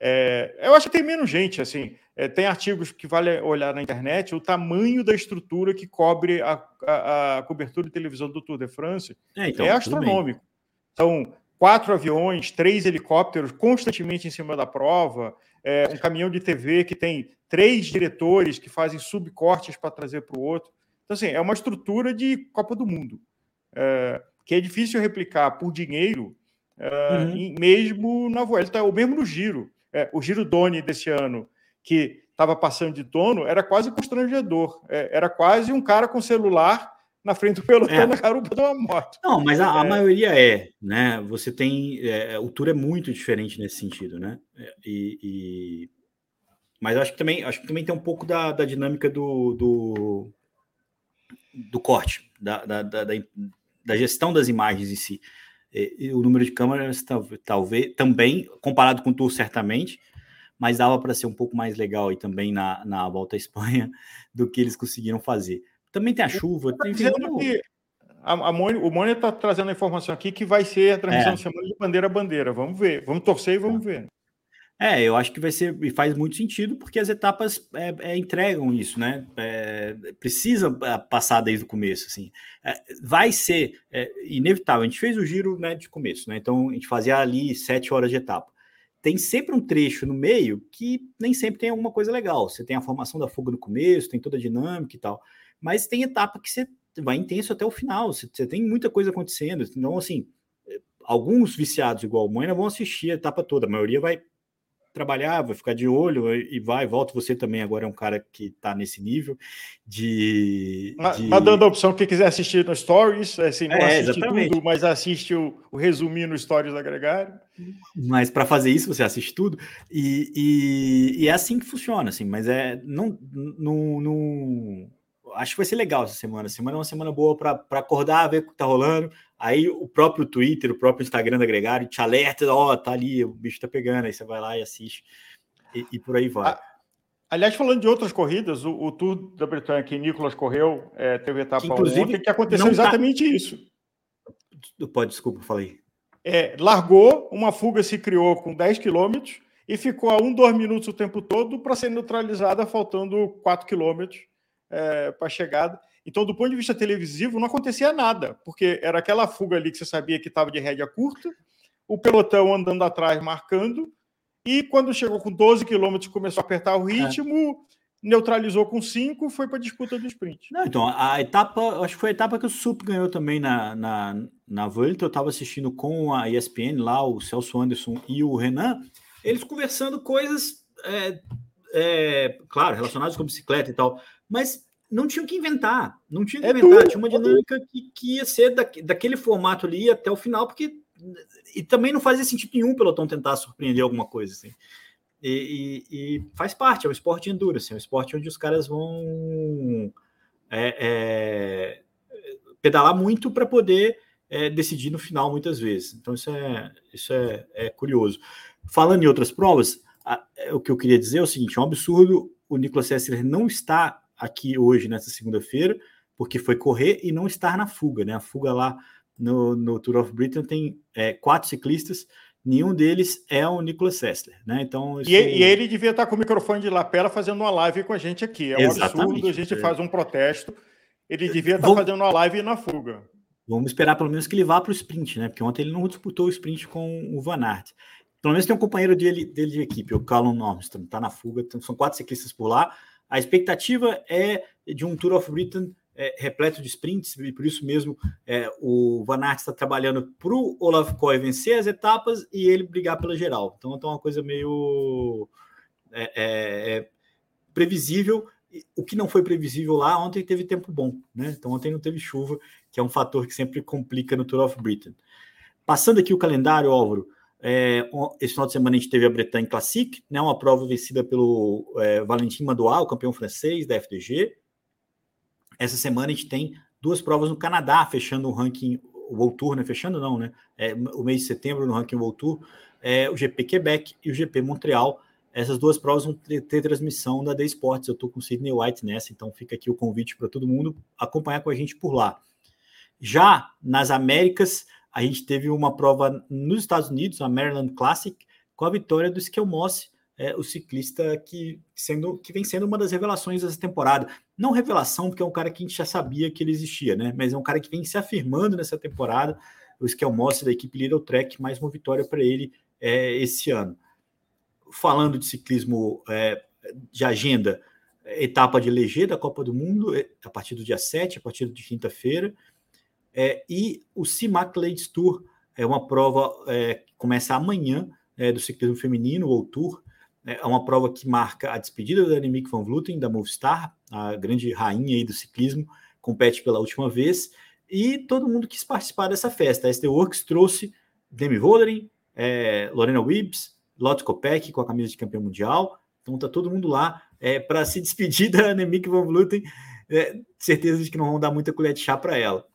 é. é eu acho que tem menos gente, assim. É, tem artigos que vale olhar na internet, o tamanho da estrutura que cobre a, a, a cobertura de televisão do Tour de France é, então, é astronômico. São quatro aviões, três helicópteros constantemente em cima da prova, é, um caminhão de TV que tem três diretores que fazem subcortes para trazer para o outro. Então, assim, é uma estrutura de Copa do Mundo, é, que é difícil replicar por dinheiro, é, uhum. mesmo na Vuelta, ou mesmo no Giro. É, o Giro Doni desse ano, que estava passando de tono, era quase constrangedor. É, era quase um cara com celular na frente do pelotão é. na garupa de uma moto. Não, mas a, a é. maioria é, né? Você tem. É, o tour é muito diferente nesse sentido, né? E, e... Mas acho que também acho que também tem um pouco da, da dinâmica do, do, do corte, da, da, da, da, gestão das imagens em si. E, o número de câmeras talvez também, comparado com o tour, certamente, mas dava para ser um pouco mais legal aí também na, na volta à Espanha do que eles conseguiram fazer. Também tem a chuva. Tá tem que a, a Mônica, o Mônica está trazendo a informação aqui que vai ser a transmissão é. de semana de bandeira a bandeira. Vamos ver. Vamos torcer e vamos ver. É, eu acho que vai ser e faz muito sentido porque as etapas é, é, entregam isso, né? É, precisa é, passar desde o começo, assim. É, vai ser é, inevitável. A gente fez o giro né, de começo, né? Então a gente fazia ali sete horas de etapa. Tem sempre um trecho no meio que nem sempre tem alguma coisa legal. Você tem a formação da fuga no começo, tem toda a dinâmica e tal mas tem etapa que você vai intenso até o final, você, você tem muita coisa acontecendo. Então, assim, alguns viciados igual o Moina vão assistir a etapa toda, a maioria vai trabalhar, vai ficar de olho e vai, volta. Você também agora é um cara que está nesse nível de, de... Mas, dando a opção que quiser assistir no Stories, assim, não é, assiste exatamente. tudo, mas assiste o, o resuminho no Stories da Gregário. Mas para fazer isso você assiste tudo e, e, e, é assim que funciona, assim. Mas é não, não, não acho que vai ser legal essa semana. A semana é uma semana boa para acordar, ver o que tá rolando. Aí o próprio Twitter, o próprio Instagram da Gregário te alerta, ó, oh, tá ali, o bicho tá pegando, aí você vai lá e assiste. E, e por aí vai. aliás, falando de outras corridas, o, o Tour da Bretanha que Nicolas correu, é, teve etapa que, inclusive, ontem, que aconteceu tá exatamente tá... isso. Pode, desculpa, falei. É, largou, uma fuga se criou com 10 quilômetros e ficou a um, dois minutos o tempo todo para ser neutralizada, faltando 4 quilômetros é, para a chegada. Então, do ponto de vista televisivo, não acontecia nada, porque era aquela fuga ali que você sabia que estava de rédea curta, o pelotão andando atrás marcando, e quando chegou com 12 quilômetros começou a apertar o ritmo, é. neutralizou com 5, foi para a disputa do sprint. Não, então, a etapa, acho que foi a etapa que o Sup ganhou também na, na, na Volta, eu estava assistindo com a ESPN lá, o Celso Anderson e o Renan, eles conversando coisas é, é, claro, relacionados com bicicleta e tal, mas não tinham que inventar, não tinha que é inventar, tinha uma dinâmica que, que ia ser da, daquele formato ali até o final, porque e também não fazia sentido nenhum o pelotão tentar surpreender alguma coisa assim. E, e, e faz parte, é um esporte de endurance, é um esporte onde os caras vão é, é, pedalar muito para poder é, decidir no final, muitas vezes. Então, isso é, isso é, é curioso. Falando em outras provas, a, é, o que eu queria dizer é o seguinte: é um absurdo o Nicolas Sessler não estar aqui hoje, nessa segunda-feira, porque foi correr e não estar na fuga, né? A fuga lá no, no Tour of Britain tem é, quatro ciclistas, nenhum deles é o Nicolas Sessler, né? Então isso... e, e, ele devia estar com o microfone de lapela fazendo uma live com a gente aqui. É um Exatamente. absurdo, a gente é. faz um protesto. Ele devia estar Vamos... fazendo uma live na fuga. Vamos esperar pelo menos que ele vá para o sprint, né? Porque ontem ele não disputou o sprint com o Van Aert. Pelo menos tem um companheiro dele, dele de equipe, o Callum Armstrong, está na fuga. São quatro ciclistas por lá. A expectativa é de um Tour of Britain é, repleto de sprints, e por isso mesmo é, o Van Aert está trabalhando para o Olaf Koy vencer as etapas e ele brigar pela geral. Então, então é uma coisa meio é, é, é previsível. O que não foi previsível lá, ontem teve tempo bom, né? Então ontem não teve chuva, que é um fator que sempre complica no Tour of Britain. Passando aqui o calendário, Álvaro, é, esse final de semana a gente teve a Bretagne Classic, né, uma prova vencida pelo é, Valentin Mandoal, campeão francês da FDG. Essa semana a gente tem duas provas no Canadá, fechando o ranking o World Tour, né? Fechando não, né? É, o mês de setembro no ranking World Tour, é, o GP Quebec e o GP Montreal. Essas duas provas vão ter, ter transmissão da The Sports. Eu estou com o Sidney White nessa, então fica aqui o convite para todo mundo acompanhar com a gente por lá. Já nas Américas, a gente teve uma prova nos Estados Unidos, a Maryland Classic, com a vitória do Skelmoss, é, o ciclista que, sendo, que vem sendo uma das revelações dessa temporada. Não revelação, porque é um cara que a gente já sabia que ele existia, né? Mas é um cara que vem se afirmando nessa temporada. O Skelmoss da equipe Little Trek, mais uma vitória para ele é, esse ano. Falando de ciclismo é, de agenda, etapa de Leger da Copa do Mundo, é, a partir do dia 7, a partir de quinta-feira. É, e o CIMAC Ladies Tour é uma prova é, que começa amanhã é, do ciclismo feminino, ou Tour. É uma prova que marca a despedida da Annemiek van Vleuten, da Movistar, a grande rainha aí do ciclismo, compete pela última vez. E todo mundo quis participar dessa festa. A SD Works trouxe Demi Vollering, é, Lorena Wibbs, Lotte Kopeck com a camisa de campeão mundial. Então tá todo mundo lá é, para se despedir da Annemiek van Vleuten. É, certeza de que não vão dar muita colher de chá para ela.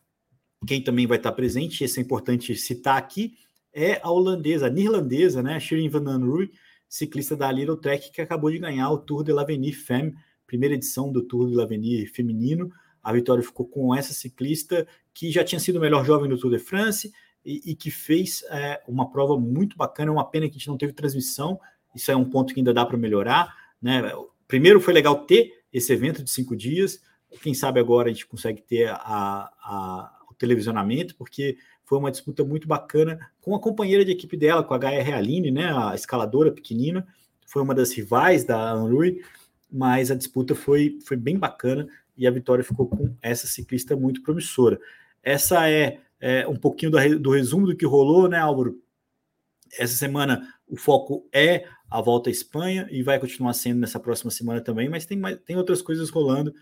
Quem também vai estar presente, isso é importante citar aqui, é a holandesa, a neerlandesa, né, Shirin van den ciclista da Little Trek, que acabou de ganhar o Tour de l'Avenir Femme, primeira edição do Tour de l'Avenir feminino. A vitória ficou com essa ciclista que já tinha sido o melhor jovem do Tour de France e, e que fez é, uma prova muito bacana. É uma pena que a gente não teve transmissão, isso é um ponto que ainda dá para melhorar. Né? Primeiro foi legal ter esse evento de cinco dias, quem sabe agora a gente consegue ter a, a televisionamento, porque foi uma disputa muito bacana com a companheira de equipe dela, com a Gaia Realine, né, a escaladora pequenina, foi uma das rivais da Anrui, mas a disputa foi, foi bem bacana e a vitória ficou com essa ciclista muito promissora. Essa é, é um pouquinho do, do resumo do que rolou, né, Álvaro? Essa semana o foco é a volta à Espanha e vai continuar sendo nessa próxima semana também, mas tem, tem outras coisas rolando.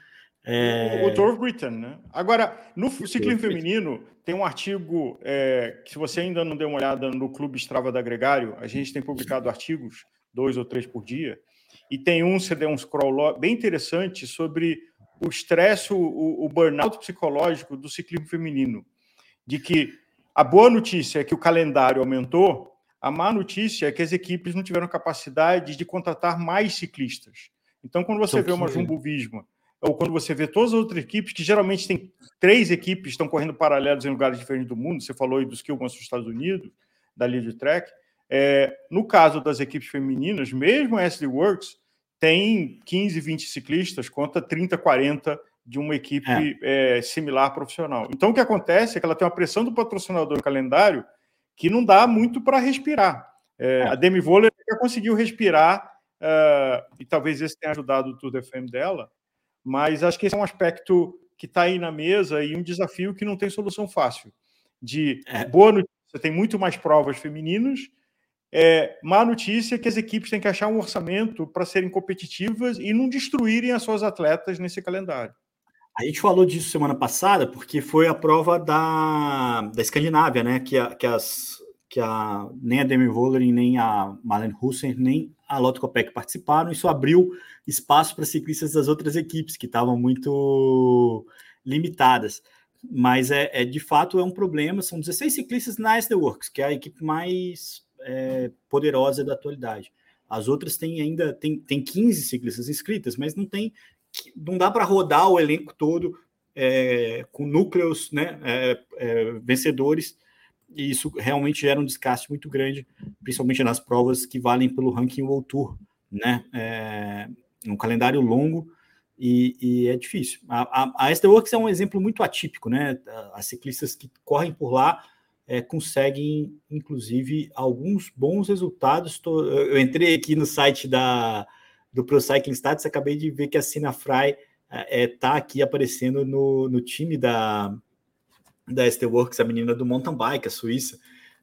É... O Tour of Britain, né? Agora, no ciclismo feminino, tem um artigo é, que, se você ainda não deu uma olhada no Clube Strava da Gregário, a gente tem publicado artigos, dois ou três por dia, e tem um, você deu um scroll bem interessante sobre o estresse, o, o burnout psicológico do ciclismo feminino. De que a boa notícia é que o calendário aumentou, a má notícia é que as equipes não tiveram capacidade de contratar mais ciclistas. Então, quando você vê uma Jumbo Visma ou quando você vê todas as outras equipes, que geralmente tem três equipes que estão correndo paralelos em lugares diferentes do mundo, você falou aí dos Kilmans dos Estados Unidos, da Lead Track, é, no caso das equipes femininas, mesmo a SD Works tem 15, 20 ciclistas contra 30, 40 de uma equipe é. É, similar profissional. Então, o que acontece é que ela tem uma pressão do patrocinador no calendário que não dá muito para respirar. É, é. a Demi Voller já conseguiu respirar, uh, e talvez esse tenha ajudado o Tour de FM dela, mas acho que esse é um aspecto que está aí na mesa e um desafio que não tem solução fácil. De é. boa notícia, tem muito mais provas femininas, É, má notícia é que as equipes têm que achar um orçamento para serem competitivas e não destruírem as suas atletas nesse calendário. A gente falou disso semana passada, porque foi a prova da, da Escandinávia, né? Que, a, que, as, que a, nem a Demi Vollering, nem a Marlene Husser, nem a Lotto Copec participaram. Isso abriu espaço para ciclistas das outras equipes, que estavam muito limitadas. Mas é, é, de fato é um problema. São 16 ciclistas na SD Works, que é a equipe mais é, poderosa da atualidade. As outras têm ainda tem, tem 15 ciclistas inscritas, mas não tem não dá para rodar o elenco todo é, com núcleos né, é, é, vencedores, e isso realmente gera um desgaste muito grande, principalmente nas provas que valem pelo ranking World Tour, né? É, um calendário longo e, e é difícil. A, a, a Works é um exemplo muito atípico, né? As ciclistas que correm por lá é, conseguem, inclusive, alguns bons resultados. Tô, eu entrei aqui no site da, do Pro Cycling Stats, acabei de ver que a Sina Fry está é, tá aqui aparecendo no, no time da, da ST Works, a menina do mountain bike, a Suíça,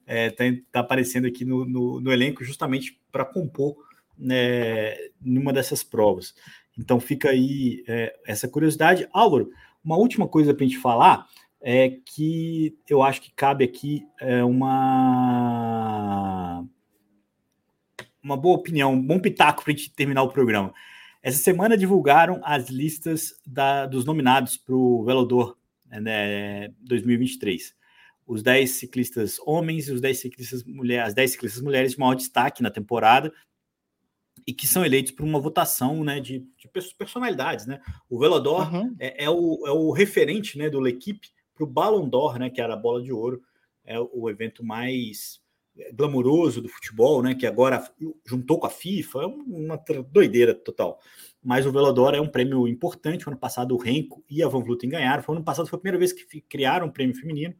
está é, tá, aparecendo aqui no, no, no elenco justamente para compor né, numa dessas provas. Então fica aí é, essa curiosidade. Álvaro, uma última coisa para a gente falar é que eu acho que cabe aqui é, uma uma boa opinião, um bom pitaco para a gente terminar o programa. Essa semana divulgaram as listas da, dos nominados para o Velodor né, 2023. Os 10 ciclistas homens e os 10 ciclistas mulheres, as 10 ciclistas mulheres de maior destaque na temporada e que são eleitos por uma votação né, de, de personalidades. Né? O Velodor uhum. é, é, o, é o referente né, do L'Equipe para o Ballon d'Or, né, que era a bola de ouro, é o evento mais glamuroso do futebol, né? Que agora juntou com a FIFA, é uma doideira total. Mas o Velodoro é um prêmio importante. O ano passado o Renko e a Van Vluten ganharam. Foi ano passado foi a primeira vez que criaram um prêmio feminino.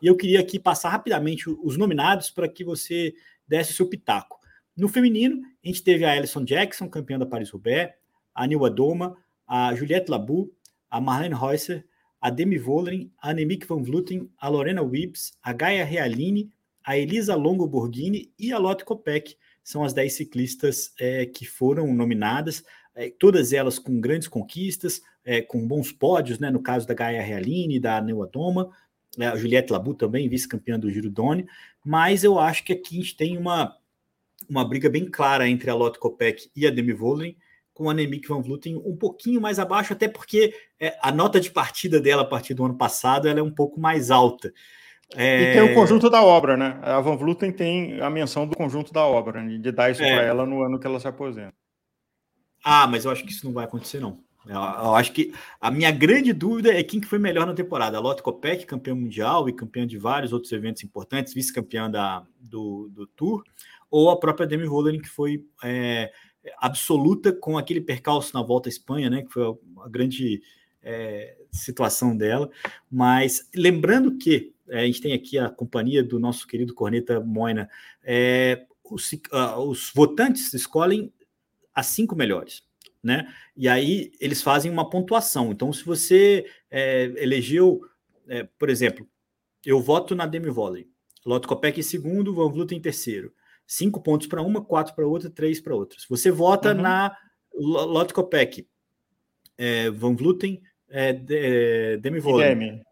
E eu queria aqui passar rapidamente os nominados para que você desse o seu pitaco. No feminino, a gente teve a Alison Jackson, campeã da Paris-Roubaix, a Nilwa Doma, a Juliette Labu, a Marlene Reusser, a Demi Vollering, a Annemiek van Vluten, a Lorena Wibbs, a Gaia Realini, a Elisa Longo Borghini e a Lotte Kopeck são as 10 ciclistas é, que foram nominadas, é, todas elas com grandes conquistas, é, com bons pódios, né, no caso da Gaia Realini, da Neua Doma, é, a Juliette Labu também, vice-campeã do Giro Doni, mas eu acho que aqui a gente tem uma, uma briga bem clara entre a Lotte Kopeck e a Demi Vollering, com a Annemiek van Vleuten um pouquinho mais abaixo, até porque é, a nota de partida dela a partir do ano passado ela é um pouco mais alta. É... E tem o conjunto da obra, né? A Van Vluten tem a menção do conjunto da obra, né? de dar isso é... para ela no ano que ela se aposenta. Ah, mas eu acho que isso não vai acontecer, não. Eu, eu acho que a minha grande dúvida é quem que foi melhor na temporada. A Lotte Kopeck, campeã mundial e campeã de vários outros eventos importantes, vice-campeã do, do Tour, ou a própria Demi Vollering, que foi é, absoluta com aquele percalço na volta à Espanha, né? Que foi a, a grande é, situação dela. Mas lembrando que é, a gente tem aqui a companhia do nosso querido Corneta Moina. É, os, uh, os votantes escolhem as cinco melhores. Né? E aí eles fazem uma pontuação. Então, se você é, elegeu, é, por exemplo, eu voto na Demi Volley, Lotto Copec em segundo, Van Vluten em terceiro. Cinco pontos para uma, quatro para outra, três para outra. Se você vota uhum. na Lotto Copec, é, Van Vluten, é, de, Demi Volley. Demi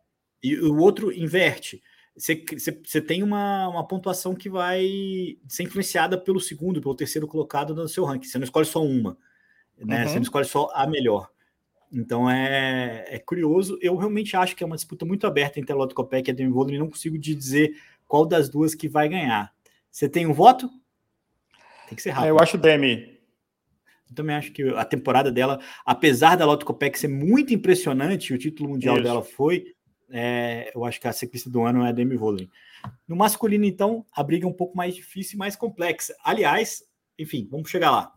e o outro inverte. Você, você, você tem uma, uma pontuação que vai ser influenciada pelo segundo, pelo terceiro colocado no seu ranking. Você não escolhe só uma, né? Uhum. Você não escolhe só a melhor. Então é, é curioso. Eu realmente acho que é uma disputa muito aberta entre a Lotto Copec e a Demi Vollering. Não consigo dizer qual das duas que vai ganhar. Você tem um voto? Tem que ser rápido. Eu acho Demi. Eu também acho que a temporada dela, apesar da Lotto Copec ser muito impressionante, o título mundial Isso. dela foi, é, eu acho que a ciclista do ano é a Demi Vollering. No masculino, então, a briga é um pouco mais difícil e mais complexa. Aliás, enfim, vamos chegar lá.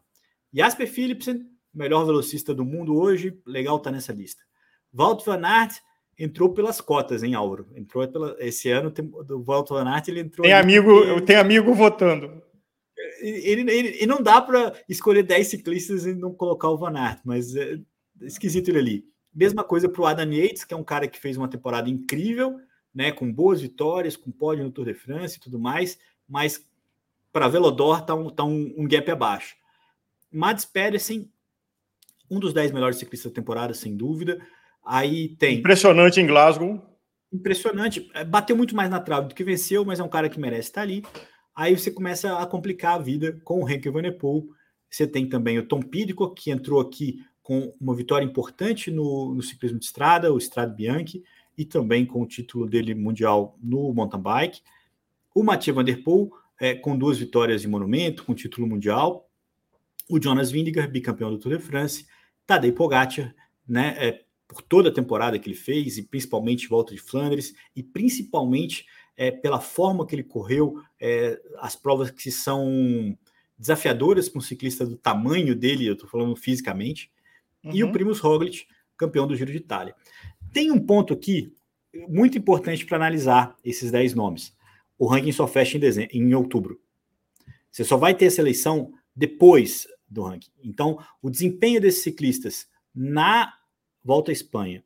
Jasper Philipsen, melhor velocista do mundo hoje, legal tá nessa lista. Walt Van Aert entrou pelas cotas, hein, Álvaro? Entrou pela, esse ano do Walt Van Aert, ele entrou. Tem amigo, eu tenho amigo votando. Ele, ele, e não dá para escolher 10 ciclistas e não colocar o Van Aert, mas é esquisito ele ali. Mesma coisa para o Adam Yates, que é um cara que fez uma temporada incrível, né, com boas vitórias, com pódio no Tour de France e tudo mais, mas para Velodor está um, tá um, um, gap abaixo. Mads Pedersen, um dos 10 melhores ciclistas da temporada, sem dúvida. Aí tem. Impressionante em Glasgow. Impressionante. É, bateu muito mais na trave do que venceu, mas é um cara que merece estar ali. Aí você começa a complicar a vida com o Henk Van Der Poel. Você tem também o Tom Pidcock, que entrou aqui com uma vitória importante no, no ciclismo de estrada, o Strade Bianchi, e também com o título dele mundial no mountain bike. O Mathieu Van Der Poel, é, com duas vitórias de monumento, com título mundial. O Jonas Vingegaard, bicampeão do Tour de France. Tadej Pogacar, né, é, por toda a temporada que ele fez, e principalmente volta de Flandres, e principalmente é, pela forma que ele correu, é, as provas que são desafiadoras para um ciclista do tamanho dele, eu estou falando fisicamente, uhum. e o uhum. Primus Roglic, campeão do Giro de Itália. Tem um ponto aqui muito importante para analisar esses 10 nomes. O ranking só fecha em, dezembro, em outubro. Você só vai ter essa eleição depois do ranking. Então, o desempenho desses ciclistas na volta à Espanha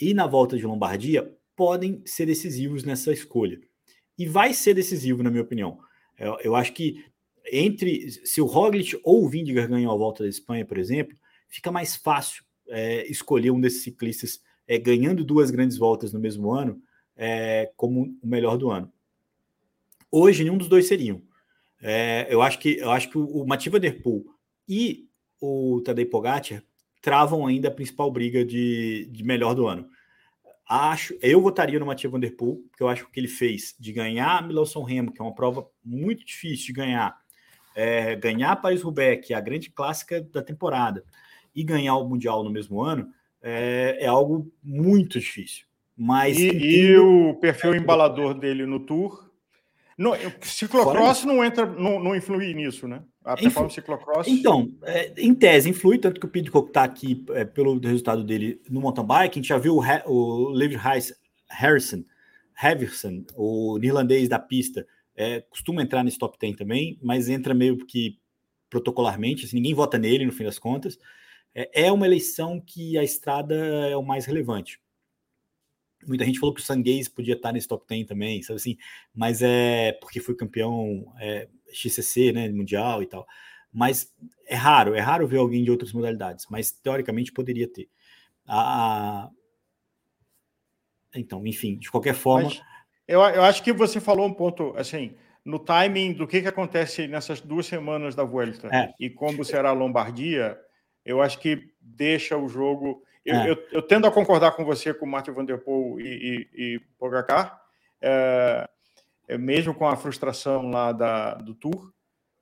e na volta de Lombardia podem ser decisivos nessa escolha. E vai ser decisivo, na minha opinião. Eu, eu acho que entre se o Roglic ou o Vingegaard ganham a volta da Espanha, por exemplo, fica mais fácil é, escolher um desses ciclistas é, ganhando duas grandes voltas no mesmo ano é, como o melhor do ano. Hoje, nenhum dos dois seriam. É, eu acho que eu acho que o, o Mativa Derpool e o Tadej Pogacar travam ainda a principal briga de, de melhor do ano. Acho, eu votaria no Matia Vanderpool, porque eu acho que ele fez de ganhar a Milão-São Remo, que é uma prova muito difícil de ganhar, é, ganhar Paris-Roubaix, que é a grande clássica da temporada, e ganhar o Mundial no mesmo ano, é, é algo muito difícil. Mas e, e o perfil embalador dele no Tour no, ciclocross não entra, não, não influi nisso, né? A performance ciclocross. Então, é, em tese, influi, tanto que o Pidcock está aqui é, pelo resultado dele no mountain bike. A gente já viu o, o Levi Harrison, Harrison, o irlandês da pista, é, costuma entrar nesse top 10 também, mas entra meio que protocolarmente, assim, ninguém vota nele no fim das contas. É, é uma eleição que a estrada é o mais relevante. Muita gente falou que o Sanguês podia estar nesse top 10 também, sabe assim? Mas é porque foi campeão é, XCC, né, mundial e tal. Mas é raro, é raro ver alguém de outras modalidades, mas teoricamente poderia ter. Ah, então, enfim, de qualquer forma. eu, eu acho que você falou um ponto assim no timing do que, que acontece nessas duas semanas da Vuelta é. e como será a Lombardia, eu acho que deixa o jogo eu, é. eu, eu, tendo a concordar com você, com o Martin Van Der Poel e, e, e Pogacar, é, é, mesmo com a frustração lá da, do Tour,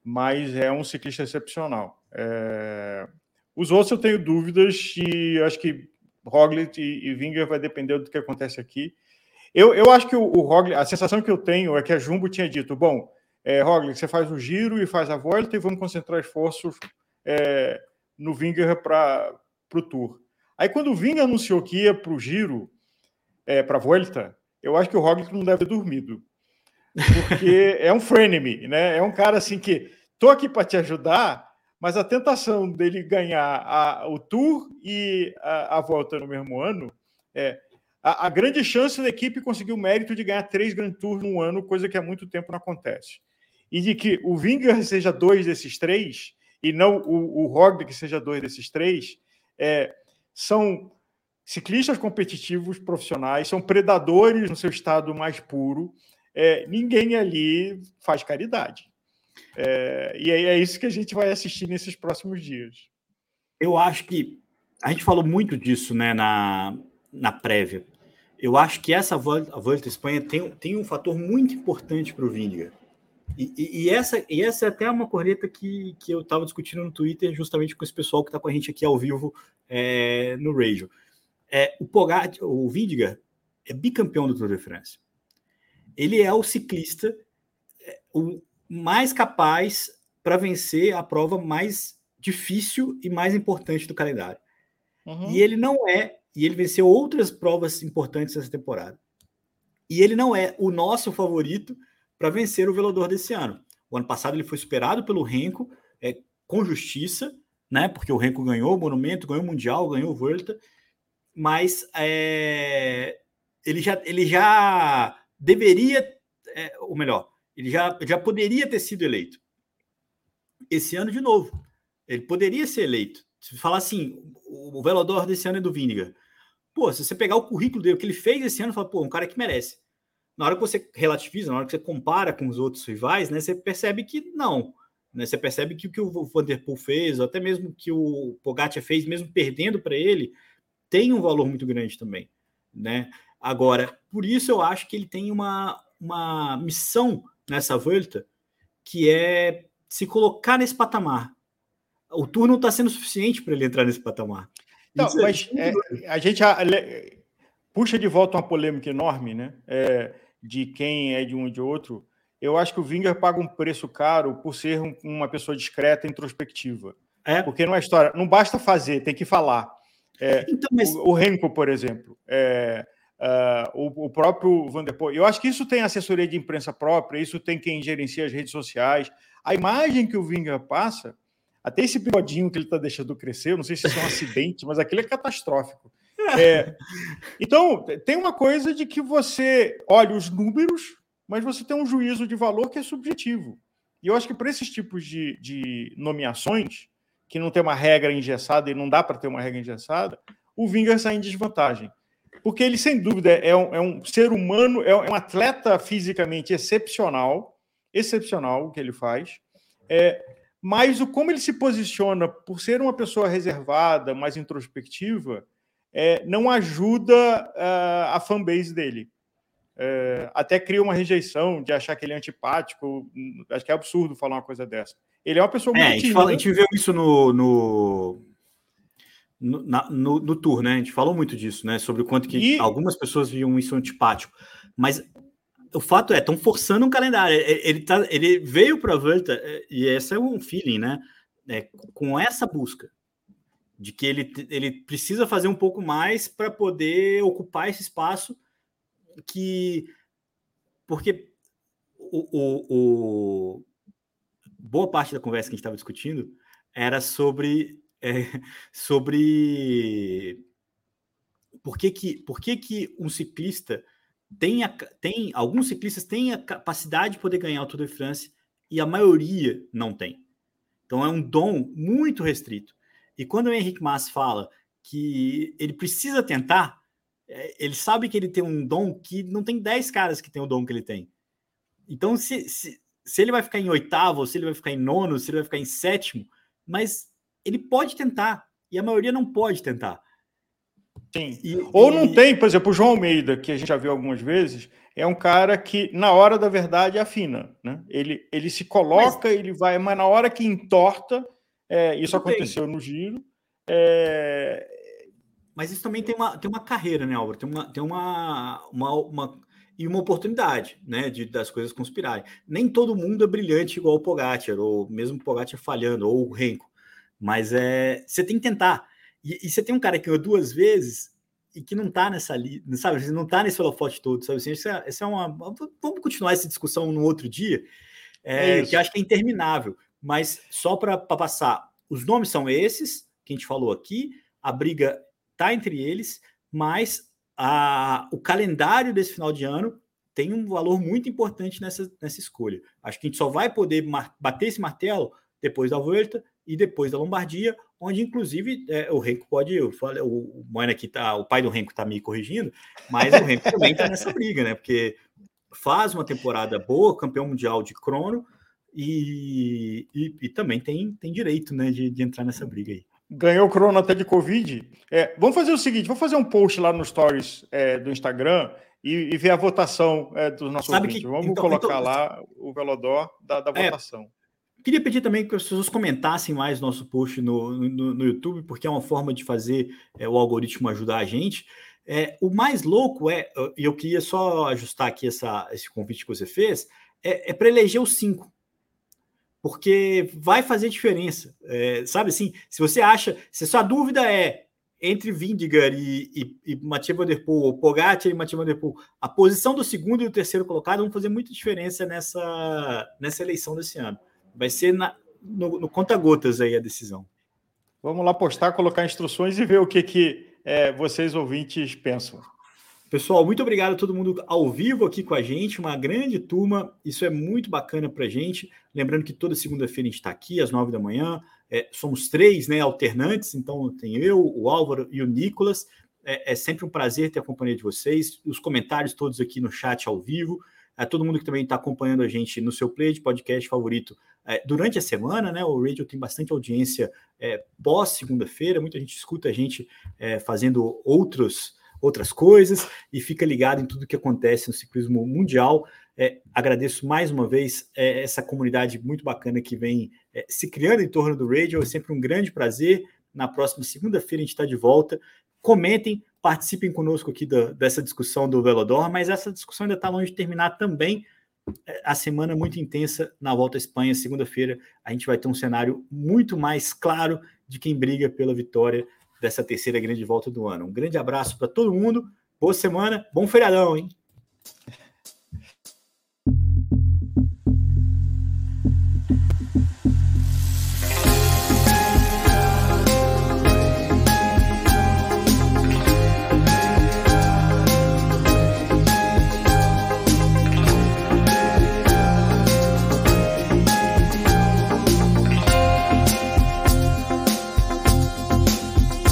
mas é um ciclista excepcional. É, os outros eu tenho dúvidas e acho que Roglic e, e Winger vai depender do que acontece aqui. Eu, eu acho que o, o Roglic, a sensação que eu tenho é que a Jumbo tinha dito, bom, é, Roglic, você faz o giro e faz a volta e vamos concentrar esforços é, no Winger para o Tour. Aí quando o Ving anunciou que ia para o giro, é, para a Volta, eu acho que o Roglic não deve ter dormido. Porque é um frenemy, né? É um cara assim que tô aqui para te ajudar, mas a tentação dele ganhar a, o Tour e a, a volta no mesmo ano é a, a, grande chance da equipe conseguir o mérito de ganhar três Grand Tours no ano, coisa que há muito tempo não acontece. E de que o Vingar seja dois desses três, e não o, o Roglic seja dois desses três, é, são ciclistas competitivos profissionais, são predadores no seu estado mais puro. É, ninguém ali faz caridade. É, e é, é isso que a gente vai assistir nesses próximos dias. Eu acho que a gente falou muito disso né, na, na prévia. Eu acho que essa volta, a volta à Espanha tem, tem um fator muito importante para o Vingegaard. E, e, e, essa, e essa é até uma corneta que, que eu estava discutindo no Twitter, justamente com esse pessoal que está com a gente aqui ao vivo é, no Radio. É, o Pogacar, o Vindiga é bicampeão do Tour de France. Ele é o ciclista é, o mais capaz para vencer a prova mais difícil e mais importante do calendário. Uhum. E ele não é, e ele venceu outras provas importantes essa temporada. E ele não é o nosso favorito para vencer o velador desse ano. O ano passado ele foi superado pelo Renko é, com justiça, né? Porque o Renko ganhou o Monumento, ganhou o Mundial, ganhou o Volta, mas é, ele, já, ele já deveria, é, ou melhor, Ele já, já poderia ter sido eleito. Esse ano, de novo, ele poderia ser eleito. Se falar assim, o Velodor desse ano é do Vinegar. Pô, se você pegar o currículo dele, o que ele fez esse ano, fala, pô, um cara que merece. Na hora que você relativiza, na hora que você compara com os outros rivais, né, você percebe que não. Né? Você percebe que o que o Vanderpool fez, ou até mesmo que o Pogacar fez, mesmo perdendo para ele, tem um valor muito grande também. Né? Agora, por isso eu acho que ele tem uma, uma missão nessa volta que é se colocar nesse patamar. O tour não está sendo suficiente para ele entrar nesse patamar. Não, é mas é, a gente a, puxa de volta uma polêmica enorme, né? É, de quem é de um e de outro. Eu acho que o Winger paga um preço caro por ser um, uma pessoa discreta, introspectiva. É. Porque não é história, não basta fazer, tem que falar. É, então, mas... o, o Renko, por exemplo, é, uh, o, o, próprio Vanderpool. Eu acho que isso tem assessoria de imprensa própria, isso tem quem gerencia as redes sociais. A imagem que o Winger passa, até esse bigodinho que ele está deixando crescer, não sei se isso é um acidente, mas aquilo é catastrófico. É, então, tem uma coisa de que você olha os números, mas você tem um juízo de valor que é subjetivo. E eu acho que para esses tipos de, de nomeações, que não tem uma regra engessada e não dá para ter uma regra engessada, o Vingar sai em desvantagem. Porque ele, sem dúvida, é um, é um ser humano, é um atleta fisicamente excepcional, excepcional o que ele faz. É, mas o como ele se posiciona por ser uma pessoa reservada, mais introspectiva, é, não ajuda uh, a fanbase dele. É, até cria uma rejeição de achar que ele é antipático. Acho que é absurdo falar uma coisa dessa. Ele é uma pessoa muito. É, a, gente fala, a gente viu isso no, no, no, na, no, no, tour, né? A gente falou muito disso, né? Sobre o quanto que e... algumas pessoas viam isso antipático. Mas o fato é, estão forçando um calendário. Ele, ele, tá, ele veio para a Volta, é, e esse é um feeling, né? É, com essa busca de que ele, ele precisa fazer um pouco mais para poder ocupar esse espaço que porque o, o, o, boa parte da conversa que a gente estava discutindo era sobre é, sobre por que, que, por que, que um ciclista tem, a, tem alguns ciclistas têm a capacidade de poder ganhar o Tour de France e a maioria não tem. Então é um dom muito restrito. E quando o Henrique Mas fala que ele precisa tentar, é, ele sabe que ele tem um dom que não tem 10 caras que tem o dom que ele tem. Então, se, se, se ele vai ficar em oitavo, se ele vai ficar em nono, se ele vai ficar em sétimo, mas ele pode tentar, e a maioria não pode tentar. Sim. E, Ou não e... tem, por exemplo, o João Almeida, que a gente já viu algumas vezes, é um cara que, na hora da verdade, afina. Né? Ele, ele se coloca, mas... ele vai, mas na hora que entorta, é, isso aconteceu no giro. É... Mas isso também tem uma, tem uma carreira, né, Álvaro? Tem uma, tem uma, uma, uma e uma oportunidade, né, de das coisas conspirarem. Nem todo mundo é brilhante igual o Pogacar, ou mesmo o Pogacar falhando, ou o Renko. Mas é, você tem que tentar. E, e, você tem um cara que ganhou duas vezes e que não tá nessa ali, sabe? Não tá nesse holofote todo, sabe? Assim, isso é, isso é uma. Vamos continuar essa discussão no outro dia, é, é que eu acho que é interminável. Mas só para passar, os nomes são esses que a gente falou aqui, a briga tá entre eles, mas a, o calendário desse final de ano tem um valor muito importante nessa, nessa escolha. Acho que a gente só vai poder bater esse martelo depois da Volta e depois da Lombardia, onde inclusive é, o Renko pode, eu falei, o, o aqui tá, o pai do Renko está me corrigindo, mas o Renko também está nessa briga, né? Porque faz uma temporada boa, campeão mundial de crono, e, e, e, também tem, tem direito né, de, de entrar nessa briga aí. Ganhou o crono até de Covid. É, vamos fazer o seguinte: vamos fazer um post lá no Stories é, do Instagram e, e, ver a votação é, dos nossos Sabe ouvintes. Que, vamos então, colocar então, lá o Velodó da, da é, votação. Queria pedir também que as pessoas comentassem mais nosso post no, no, no YouTube, porque é uma forma de fazer é, o algoritmo ajudar a gente. É, o mais louco é, e eu queria só ajustar aqui essa, esse convite que você fez, é, é para eleger os cinco porque vai fazer diferença. É, sabe assim, se você acha, se sua dúvida é entre Vindigar e, e, e Mathieu Van Der Poel, ou Pogacar e Mathieu Van Der Poel, a posição do segundo e do terceiro colocado vão fazer muita diferença nessa, nessa eleição desse ano. Vai ser na, no, no conta-gotas aí a decisão. Vamos lá postar, colocar instruções e ver o que, que é, vocês ouvintes pensam. Pessoal, muito obrigado a todo mundo ao vivo aqui com a gente, uma grande turma. Isso é muito bacana para a gente. Lembrando que toda segunda-feira a gente está aqui às nove da manhã. É, somos três, né, alternantes. Então tem eu, o Álvaro e o Nicolas. É, é, sempre um prazer ter a companhia de vocês. Os comentários todos aqui no chat ao vivo. É, todo mundo que também está acompanhando a gente no seu play de podcast favorito é, durante a semana, né? O radio tem bastante audiência é, pós segunda-feira. Muita gente escuta a gente é, fazendo outros outras coisas e fica ligado em tudo que acontece no ciclismo mundial. É, agradeço mais uma vez é, essa comunidade muito bacana que vem é, se criando em torno do Radio. É sempre um grande prazer. Na próxima segunda-feira a gente está de volta. Comentem, participem conosco aqui da, dessa discussão do Velodor, mas essa discussão ainda está longe de terminar também. É, a semana muito intensa na volta à Espanha, segunda-feira, a gente vai ter um cenário muito mais claro de quem briga pela vitória dessa terceira grande volta do ano. Um grande abraço para todo mundo, boa semana, bom feriadão, hein?